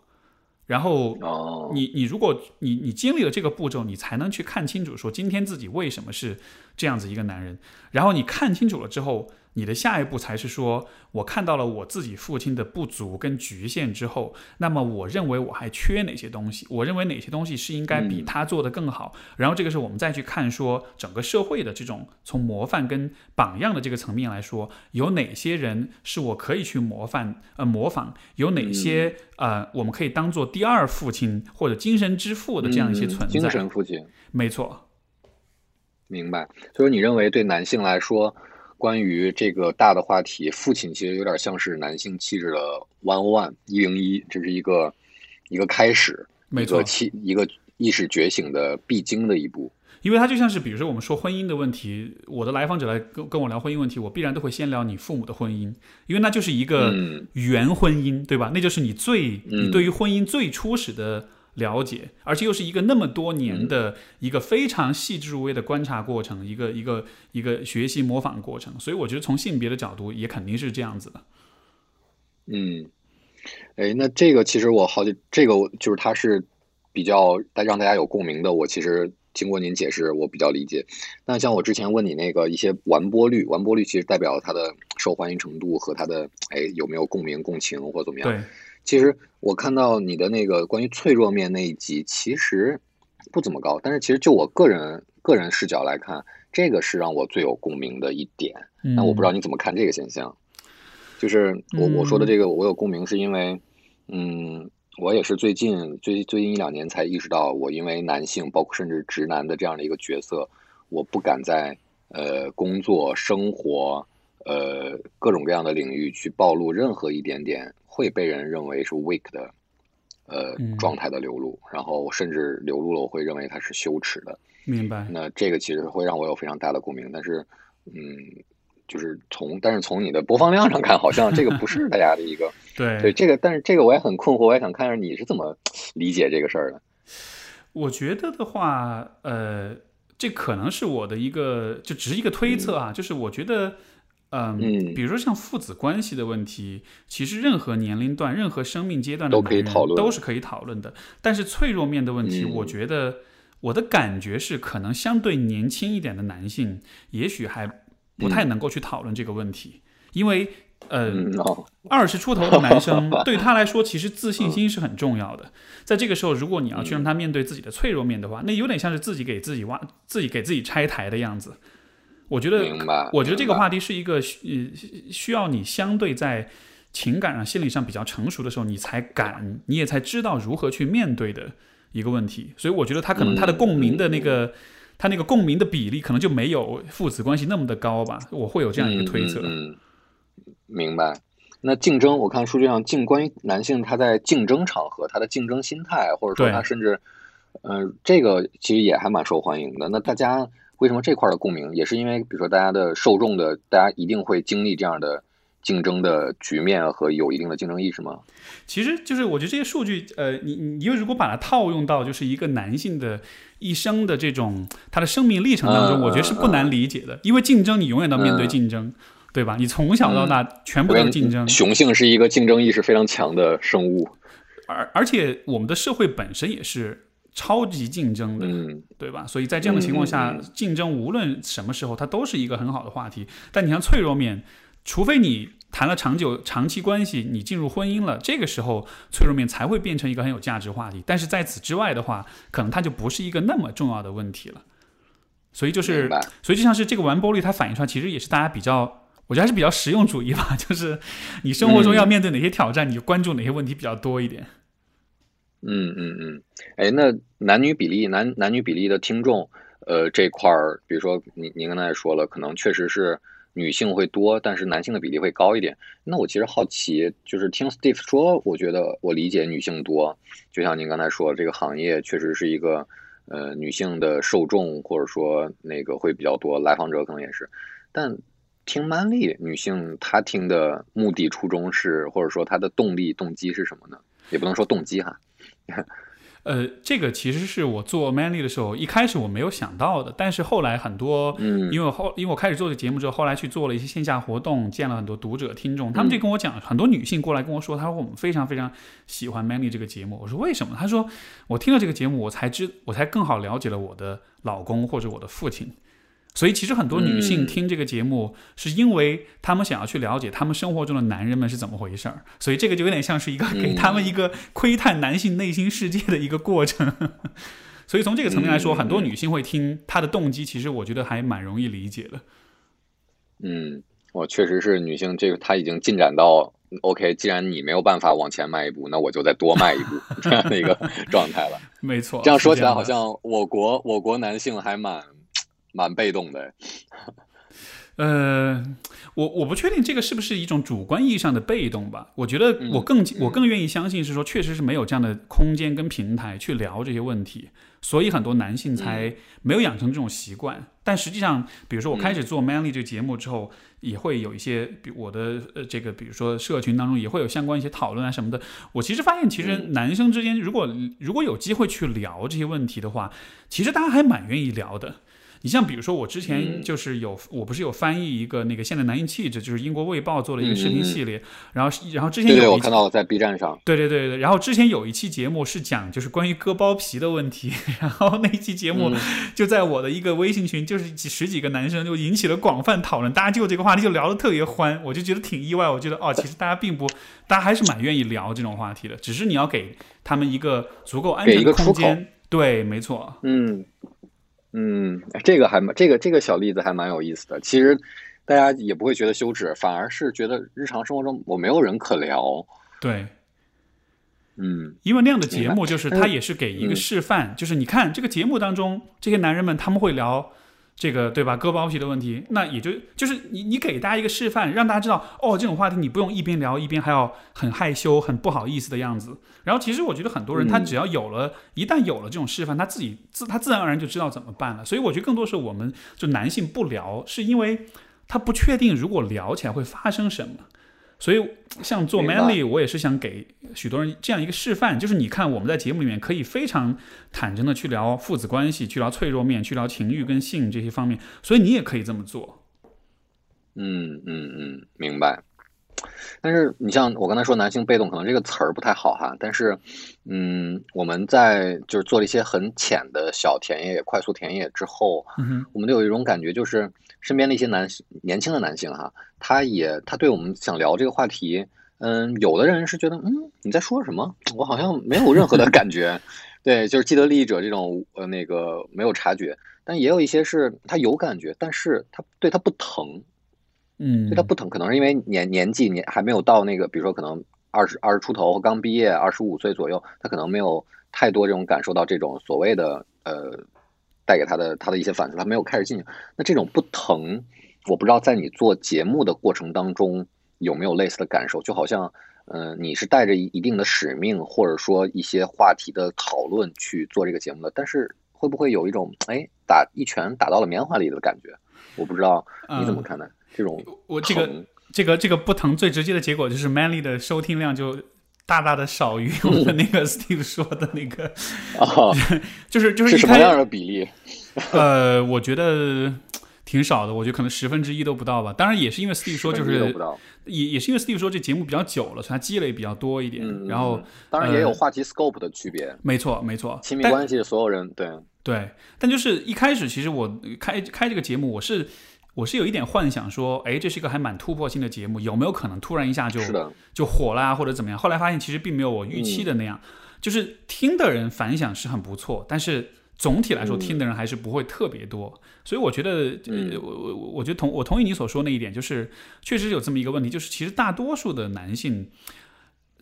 然后，你你如果你你经历了这个步骤，你才能去看清楚，说今天自己为什么是这样子一个男人。然后你看清楚了之后。你的下一步才是说，我看到了我自己父亲的不足跟局限之后，那么我认为我还缺哪些东西？我认为哪些东西是应该比他做的更好？然后这个时候我们再去看说，整个社会的这种从模范跟榜样的这个层面来说，有哪些人是我可以去模范呃模仿？有哪些呃我们可以当做第二父亲或者精神之父的这样一些存在？精神父亲，没错，明白。所以你认为对男性来说？关于这个大的话题，父亲其实有点像是男性气质的 One One 一零一，这是一个一个开始，没错，气一个意识觉醒的必经的一步。因为它就像是，比如说我们说婚姻的问题，我的来访者来跟跟我聊婚姻问题，我必然都会先聊你父母的婚姻，因为那就是一个原婚姻，对吧？那就是你最你对于婚姻最初始的。了解，而且又是一个那么多年的一个非常细致入微的观察过程，一个一个一个学习模仿过程，所以我觉得从性别的角度也肯定是这样子的。嗯，哎，那这个其实我好几，这个就是它是比较让大家有共鸣的。我其实经过您解释，我比较理解。那像我之前问你那个一些完播率，完播率其实代表它的受欢迎程度和它的哎有没有共鸣共情或怎么样？对。其实我看到你的那个关于脆弱面那一集，其实不怎么高。但是其实就我个人个人视角来看，这个是让我最有共鸣的一点。那我不知道你怎么看这个现象？就是我我说的这个我有共鸣，是因为，嗯，我也是最近最最近一两年才意识到，我因为男性，包括甚至直男的这样的一个角色，我不敢在呃工作、生活、呃各种各样的领域去暴露任何一点点。会被人认为是 weak 的，呃，状态的流露，然后甚至流露了，我会认为它是羞耻的。明白。那这个其实会让我有非常大的共鸣，但是，嗯，就是从但是从你的播放量上看，好像这个不是大家的一个 [LAUGHS] 对对这个，但是这个我也很困惑，我也想看看你是怎么理解这个事儿的。我觉得的话，呃，这可能是我的一个就只是一个推测啊，就是我觉得。嗯，比如说像父子关系的问题，其实任何年龄段、任何生命阶段的都可以讨论，都是可以讨论的。但是脆弱面的问题，我觉得我的感觉是，可能相对年轻一点的男性，也许还不太能够去讨论这个问题，因为呃，二十出头的男生对他来说，其实自信心是很重要的。在这个时候，如果你要去让他面对自己的脆弱面的话，那有点像是自己给自己挖、自己给自己拆台的样子。我觉得，我觉得这个话题是一个需呃需要你相对在情感上、心理上比较成熟的时候，你才敢，你也才知道如何去面对的一个问题。所以我觉得他可能他的共鸣的那个。他那个共鸣的比例可能就没有父子关系那么的高吧，我会有这样一个推测。嗯嗯嗯明白。那竞争，我看数据上竞关于男性他在竞争场合他的竞争心态，或者说他甚至，呃，这个其实也还蛮受欢迎的。那大家为什么这块儿的共鸣，也是因为比如说大家的受众的，大家一定会经历这样的竞争的局面和有一定的竞争意识吗？其实就是我觉得这些数据，呃，你你因为如果把它套用到就是一个男性的一生的这种他的生命历程当中，嗯我觉得是不难理解的。因为竞争，你永远都要面对竞争，对吧？你从小到大全部都是竞争，雄性是一个竞争意识非常强的生物。而而且我们的社会本身也是超级竞争的，嗯对吧？所以在这样的情况下，竞争无论什么时候，它都是一个很好的话题。但你像脆弱面，除非你谈了长久长期关系，你进入婚姻了，这个时候脆弱面才会变成一个很有价值话题。但是在此之外的话，可能它就不是一个那么重要的问题了。所以就是，所以就像是这个完播率，它反映出来其实也是大家比较。我觉得还是比较实用主义吧，[LAUGHS] 就是你生活中要面对哪些挑战，你就关注哪些问题比较多一点。嗯嗯嗯，哎，那男女比例，男男女比例的听众，呃，这块儿，比如说您您刚才说了，可能确实是女性会多，但是男性的比例会高一点。那我其实好奇，就是听 Steve 说，我觉得我理解女性多，就像您刚才说，这个行业确实是一个呃女性的受众，或者说那个会比较多，来访者可能也是，但。听曼丽女性，她听的目的初衷是，或者说她的动力动机是什么呢？也不能说动机哈，[LAUGHS] 呃，这个其实是我做 Manly 的时候，一开始我没有想到的，但是后来很多，嗯因为后因为我开始做这节目之后，后来去做了一些线下活动，见了很多读者听众，他们就跟我讲，很多女性过来跟我说，她说我们非常非常喜欢 Manly 这个节目。我说为什么？她说我听了这个节目，我才知我才更好了解了我的老公或者我的父亲。所以其实很多女性嗯听这个节目，是因为她们想要去了解她们生活中的男人们是怎么回事儿，所以这个就有点像是一个给他们一个窥探男性内心世界的一个过程。[LAUGHS] 所以从这个层面来说，嗯很多女性会听，她的动机其实我觉得还蛮容易理解的。嗯，我确实是女性，这个她已经进展到 OK，既然你没有办法往前迈一步，那我就再多迈一步 [LAUGHS] 这样的一个状态了。[LAUGHS] 没错，这样说起来，好像我国我国男性还蛮蛮被动的。[LAUGHS] 呃，我我不确定这个是不是一种主观意义上的被动吧。我觉得嗯我更、嗯我更愿意相信是说，确实是没有这样的空间跟平台去聊这些问题，所以很多男性才没有养成这种习惯。但实际上，比如说我开始做 Manly 这个节目之后，也会有一些，比我的呃这个，比如说社群当中也会有相关一些讨论啊什么的。我其实发现，其实嗯男生之间如果如果有机会去聊这些问题的话，其实大家还蛮愿意聊的。你像比如说，我之前嗯。就是有，我不是有翻译一个那个现代男性气质，就是英国卫报做了一个视频系列，然后然后之前有一看到了在 B 站上。对对对对，然后之前有一期节目是讲就是关于割包皮的问题，[LAUGHS] 然后那一期节目嗯。就在我的一个微信群，就是几十几个男生就引起了广泛讨论，大家就这个话题就聊得特别欢，我就觉得挺意外，我觉得哦，其实大家并不，大家还是蛮愿意聊这种话题的，只是你要给他们一个足够安全的空间。对，没错，嗯嗯，这个还蛮这个这个小例子还蛮有意思的。其实大家也不会觉得羞耻，反而是觉得日常生活中我没有人可聊。对。嗯因为那样的节目就是但是它也是给一个嗯示范，就是你看这个节目当中，这些男人们他们会聊这个对吧割包皮的问题，那也就就是你你给大家一个示范，让大家知道哦这种话题你不用一边聊一边还要很害羞很不好意思的样子。然后其实我觉得很多人他嗯只要有了、一旦有了这种示范，他自己自他自然而然就知道怎么办了。所以我觉得更多时候我们就男性不聊，是因为他不确定如果聊起来会发生什么。所以，像做 manly，我也是想给许多人这样一个示范，就是你看我们在节目里面可以非常坦诚的去聊父子关系，去聊脆弱面，去聊情欲跟性这些方面，所以你也可以这么做。嗯嗯嗯，明白。但是你像我刚才说男性被动，可能这个词儿不太好哈。但是，嗯，我们在就是做了一些很浅的小田野、快速田野之后，嗯我们都有一种感觉，就是身边的一些男年轻的男性哈，他也他对我们想聊这个话题，嗯，有的人是觉得，嗯，你在说什么？我好像没有任何的感觉。[LAUGHS] 对，就是既得利益者这种呃那个没有察觉，但也有一些是他有感觉，但是他对他不疼。嗯，就他不疼，可能是因为年年纪年还没有到那个，比如说可能二十二十出头，刚毕业，二十五岁左右，他可能没有太多这种感受到这种所谓的呃带给他的他的一些反思，他没有开始进行。那这种不疼，我不知道在你做节目的过程当中有没有类似的感受，就好像嗯、呃、你是带着一定的使命，或者说一些话题的讨论去做这个节目的，但是会不会有一种哎打一拳打到了棉花里的感觉？我不知道你怎么看待。嗯这种我这个这个这个不疼，最直接的结果就是 Manly 的收听量就大大的少于我的那个 [LAUGHS] Steve 说的那个，哦，[LAUGHS] 就是就是什么样的比例？[LAUGHS] 呃，我觉得挺少的，我觉得可能十分之一都不到吧。当然也是因为 Steve 说就是也也是因为 Steve 说这节目比较久了，所以他积累比较多一点。嗯、然后当然也有话题 scope 的区别，没错没错，亲密关系所有人对对，但就是一开始其实我开开这个节目我是。我是有一点幻想，说，哎，这是一个还蛮突破性的节目，有没有可能突然一下就就火啦，或者怎么样？后来发现其实并没有我预期的那样，嗯、就是听的人反响是很不错，但是总体来说嗯听的人还是不会特别多。所以我觉得，嗯、我我我觉得同我同意你所说那一点，就是确实有这么一个问题，就是其实大多数的男性，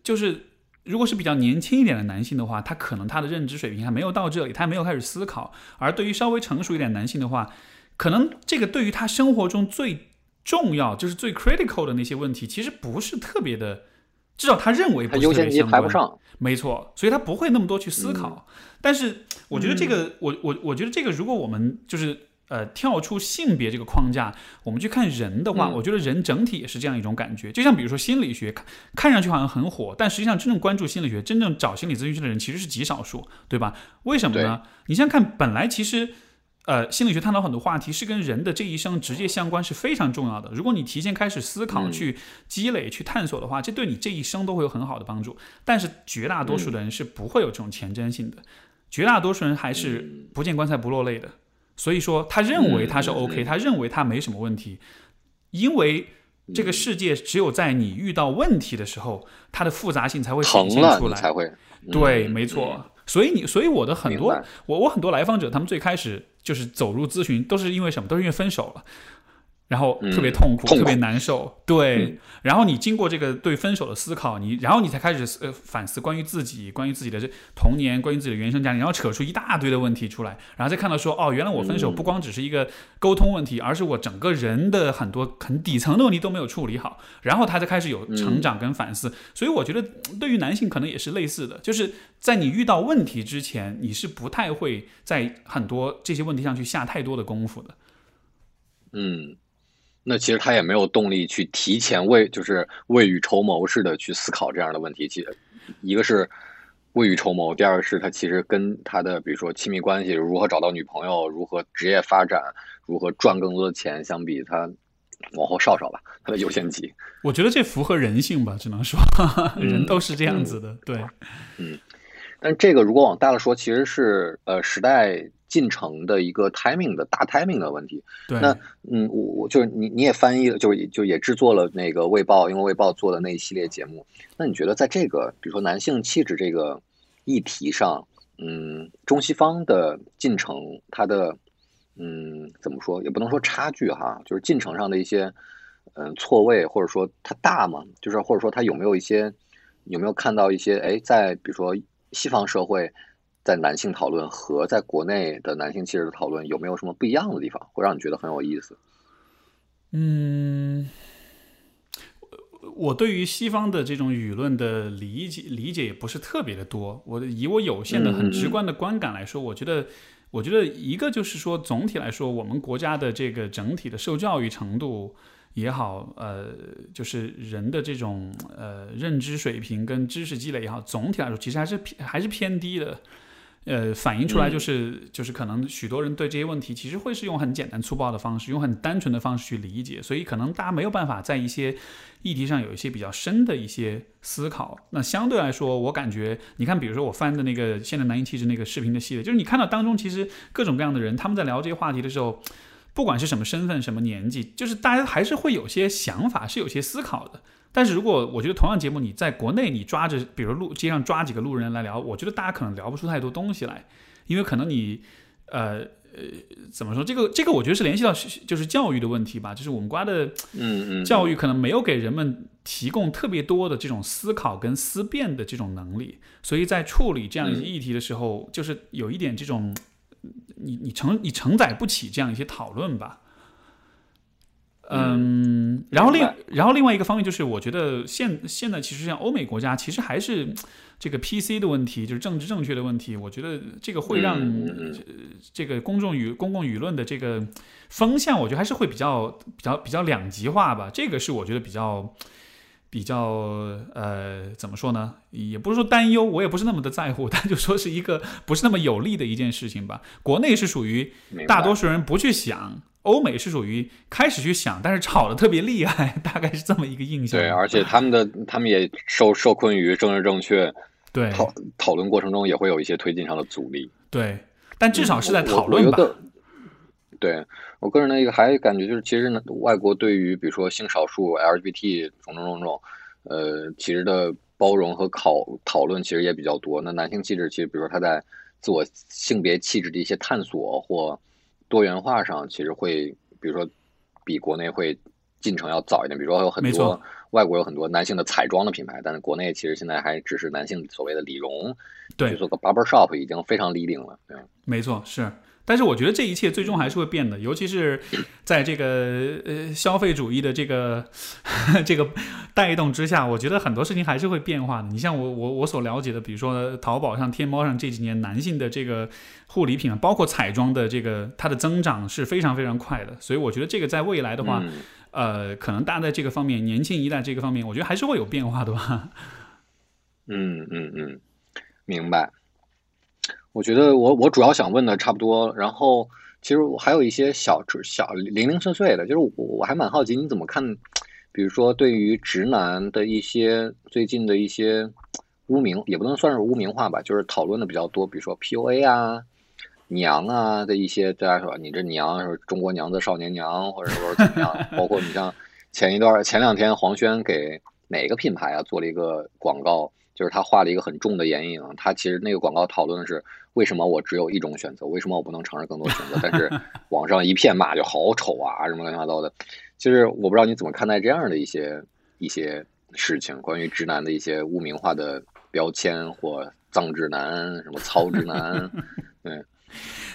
就是如果是比较年轻一点的男性的话，他可能他的认知水平还没有到这里，他还没有开始思考；而对于稍微成熟一点男性的话，可能这个对于他生活中最重要，就是最 critical 的那些问题，其实不是特别的，至少他认为他优先级排不上，没错，所以他不会那么多去思考。嗯、但是我觉得这个，嗯、我我我觉得这个，如果我们就是呃跳出性别这个框架，我们去看人的话，嗯、我觉得人整体也是这样一种感觉。就像比如说心理学，看看上去好像很火，但实际上真正关注心理学、真正找心理咨询师的人其实是极少数，对吧？为什么呢？你想想看，本来其实。呃，心理学探讨很多话题是跟人的这一生直接相关，是非常重要的。如果你提前开始思考、嗯、去积累、去探索的话，这对你这一生都会有很好的帮助。但是绝大多数的人是不会有这种前瞻性的，绝大多数人还是不见棺材不落泪的。所以说，他认为他是 OK，、嗯、他认为他没什么问题，因为这个世界只有在你遇到问题的时候，它的复杂性才会显现出来。才会对，嗯、没错。所以你，所以我的很多，我我很多来访者，他们最开始就是走入咨询，都是因为什么？都是因为分手了，然后特别痛苦，嗯、特别难受。对，嗯、然后你经过这个对分手的思考，你然后你才开始呃反思关于自己，关于自己的这童年，关于自己的原生家庭，然后扯出一大堆的问题出来，然后再看到说，哦，原来我分手不光只是一个沟通问题，而是我整个人的很多很底层的问题都没有处理好，然后他才开始有成长跟反思。所以我觉得对于男性可能也是类似的，就是在你遇到问题之前，你是不太会在很多这些问题上去下太多的功夫的。嗯。那其实他也没有动力去提前未就是未雨绸缪似的去思考这样的问题。其实，一个是未雨绸缪，第二个是他其实跟他的比如说亲密关系，如何找到女朋友，如何职业发展，如何赚更多的钱，相比他往后稍稍吧，他的优先级。我觉得这符合人性吧，只能说 [LAUGHS] 人都是这样子的。嗯、对，嗯，但这个如果往大了说，其实是呃时代。进程的一个 timing 的大 timing 的问题。对，那嗯，我我就是你你也翻译了，就是就也制作了那个《卫报》，因为《卫报》做的那一系列节目。那你觉得在这个比如说男性气质这个议题上，嗯，中西方的进程，它的嗯怎么说也不能说差距哈，就是进程上的一些嗯错位，或者说它大吗？就是或者说它有没有一些有没有看到一些哎，在比如说西方社会。在男性讨论和在国内的男性气质的讨论有没有什么不一样的地方，会让你觉得很有意思？嗯，我对于西方的这种舆论的理解理解也不是特别的多。我以我有限的很直观的观感来说，我觉得，我觉得一个就是说，总体来说，我们国家的这个整体的受教育程度也好，呃，就是人的这种呃认知水平跟知识积累也好，总体来说其实还是偏还是偏低的。呃，反映出来就是就是可能许多人对这些问题其实会是用很简单粗暴的方式，用很单纯的方式去理解，所以可能大家没有办法在一些议题上有一些比较深的一些思考。那相对来说，我感觉你看，比如说我翻的那个现在男性气质那个视频的系列，就是你看到当中其实各种各样的人他们在聊这些话题的时候，不管是什么身份、什么年纪，就是大家还是会有些想法，是有些思考的。但是如果我觉得同样节目你在国内你抓着，比如路街上抓几个路人来聊，我觉得大家可能聊不出太多东西来，因为可能你，呃呃，怎么说？这个这个我觉得是联系到就是教育的问题吧，就是我们国家的嗯嗯教育可能没有给人们提供特别多的这种思考跟思辨的这种能力，所以在处理这样一些议题的时候，就是有一点这种，你你承你承载不起这样一些讨论吧。嗯，然后另然后另外一个方面就是，我觉得现现在其实像欧美国家，其实还是这个 PC 的问题，就是政治正确的问题。我觉得这个会让这个公众舆公共舆论的这个风向，我觉得还是会比较比较比较两极化吧。这个是我觉得比较比较呃，怎么说呢？也不是说担忧，我也不是那么的在乎，[LAUGHS] 但就说是一个不是那么有利的一件事情吧。国内是属于大多数人不去想。欧美是属于开始去想，但是吵得特别厉害，[LAUGHS] 大概是这么一个印象。对，而且他们的他们也受受困于政治正确，对讨讨论过程中也会有一些推进上的阻力。对，但至少是在讨论吧。对我个人的一个还感觉就是，其实呢，外国对于比如说性少数 LGBT 种种种种，呃，其实的包容和考讨论其实也比较多。那男性气质，其实比如说他在自我性别气质的一些探索或。多元化上其实会，比如说，比国内会进程要早一点。比如说有很多外国有很多男性的彩妆的品牌，但是国内其实现在还只是男性所谓的理容，对，做个 barber shop 已经非常 leading 了。对，没错，是。但是我觉得这一切最终还是会变的，尤其是在这个呃消费主义的这个 [LAUGHS] 这个带动之下，我觉得很多事情还是会变化的。你像我我我所了解的，比如说淘宝上、天猫上这几年男性的这个护理品，包括彩妆的这个它的增长是非常非常快的。所以我觉得这个在未来的话，呃，可能大家在这个方面，年轻一代这个方面，我觉得还是会有变化的吧。[LAUGHS] 嗯嗯嗯，明白。我觉得我我主要想问的差不多，然后其实我还有一些小小零零碎碎的，就是我我还蛮好奇你怎么看，比如说对于直男的一些最近的一些污名，也不能算是污名化吧，就是讨论的比较多，比如说 PUA 啊、娘啊的一些，大家说你这娘是中国娘子少年娘，或者说怎么样，包括你像前一段前两天黄轩给哪个品牌啊做了一个广告。就是他画了一个很重的眼影，他其实那个广告讨论的是为什么我只有一种选择，为什么我不能尝试更多选择？但是网上一片骂，就好丑啊，什么乱七八糟的。其实我不知道你怎么看待这样的一些一些事情，关于直男的一些污名化的标签或脏直男，什么糙直男。[LAUGHS] 对，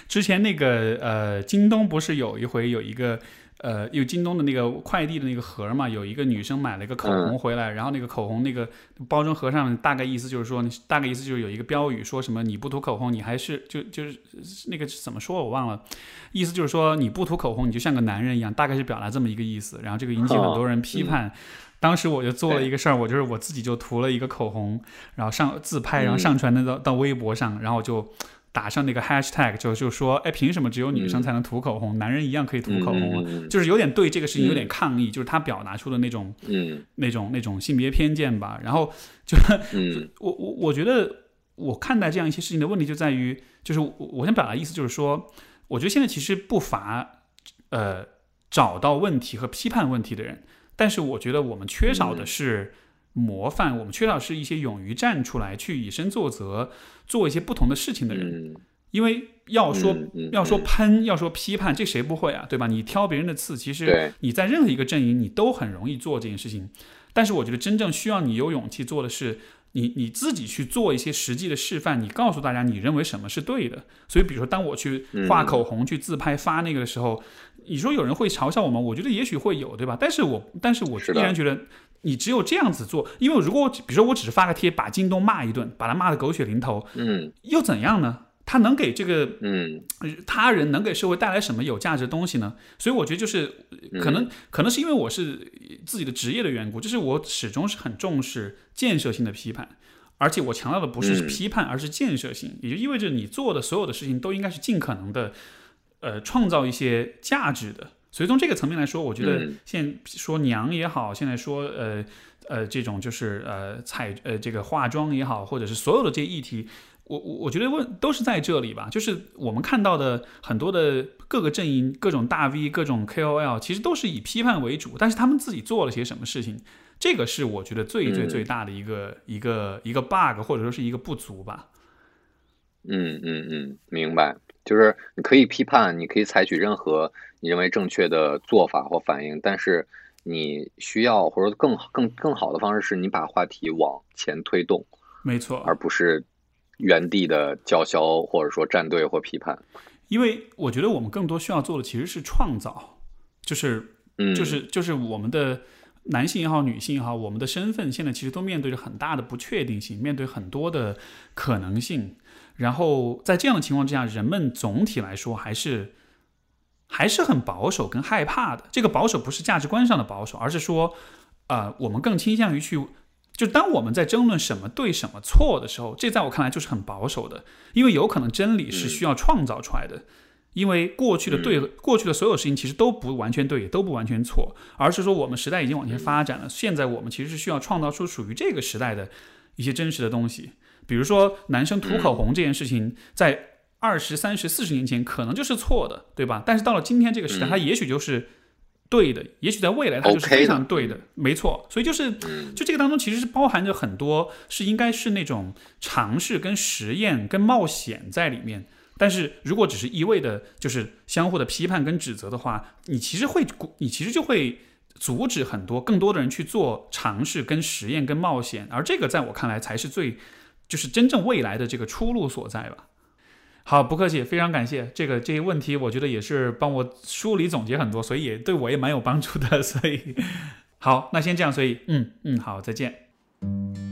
之前那个呃，京东不是有一回有一个。呃，有京东的那个快递的那个盒嘛，有一个女生买了一个口红回来，然后那个口红那个包装盒上大概意思就是说，大概意思就是有一个标语，说什么你不涂口红，你还是就就是那个怎么说我忘了，意思就是说你不涂口红，你就像个男人一样，大概是表达这么一个意思。然后这个引起很多人批判，当时我就做了一个事儿，我就是我自己就涂了一个口红，然后上自拍，然后上传到到微博上，然后就。打上那个 hashtag 就就说，哎，凭什么只有女生才能涂口红，男人一样可以涂口红？就是有点对这个事情有点抗议，就是他表达出的那种，嗯，那种那种性别偏见吧。然后就，我我我觉得我看待这样一些事情的问题就在于，就是我想表达意思就是说，我觉得现在其实不乏呃找到问题和批判问题的人，但是我觉得我们缺少的是。模范，我们缺少是一些勇于站出来去以身作则，做一些不同的事情的人。因为要说要说喷，要说批判，这谁不会啊？对吧？你挑别人的刺，其实你在任何一个阵营，你都很容易做这件事情。但是我觉得真正需要你有勇气做的是，你你自己去做一些实际的示范，你告诉大家你认为什么是对的。所以，比如说，当我去画口红、去自拍发那个的时候，你说有人会嘲笑我吗？我觉得也许会有，对吧？但是我但是我依然觉得。你只有这样子做，因为如果比如说我只是发个贴，把京东骂一顿，把他骂的狗血淋头，嗯，又怎样呢？他能给这个嗯他人能给社会带来什么有价值的东西呢？所以我觉得就是可能可能是因为我是自己的职业的缘故，就是我始终是很重视建设性的批判。而且我强调的不是嗯批判，而是建设性，也就意味着你做的所有的事情都应该是尽可能的，呃，创造一些价值的。所以从这个层面来说，我觉得嗯现在说娘也好，现在说呃呃这种就是呃彩呃这个化妆也好，或者是所有的这些议题，我我我觉得问都是在这里吧，就是我们看到的很多的各个阵营、各种大 V、各种 KOL，其实都是以批判为主，但是他们自己做了些什么事情，这个是我觉得最最嗯最大的一个、一个一个 bug，或者说是一个不足吧。嗯嗯嗯，明白。就是你可以批判，你可以采取任何你认为正确的做法或反应，但是你需要或者更更更好的方式是你把话题往前推动，没错，而不是原地的叫嚣或者说站队或批判。因为我觉得我们更多需要做的其实是创造，就是嗯，就是就是我们的男性也好，女性也好，我们的身份现在其实都面对着很大的不确定性，面对很多的可能性。然后在这样的情况之下，人们总体来说还是还是很保守跟害怕的。这个保守不是价值观上的保守，而是说，呃，我们更倾向于去。就当我们在争论什么对什么错的时候，这在我看来就是很保守的，因为有可能真理是需要创造出来的。因为过去的对、过去的所有事情其实都不完全对，也都不完全错，而是说我们时代已经往前发展了，现在我们其实是需要创造出属于这个时代的一些真实的东西。比如说男生涂口红这件事情，在二十三十四十年前可能就是错的，对吧？但是到了今天这个时代，嗯它也许就是对的，也许在未来它就是非常对的，没错。所以就是嗯就这个当中其实是包含着很多是应该是那种尝试跟实验跟冒险在里面。但是如果只是一味的，就是相互的批判跟指责的话，你其实会，你其实就会阻止很多更多的人去做尝试、跟实验、跟冒险，而这个在我看来才是最，就是真正未来的这个出路所在吧。好，不客气，非常感谢这个这些问题，我觉得也是帮我梳理总结很多，所以也对我也蛮有帮助的。[LAUGHS] 所以好，那先这样，所以嗯嗯，好，再见。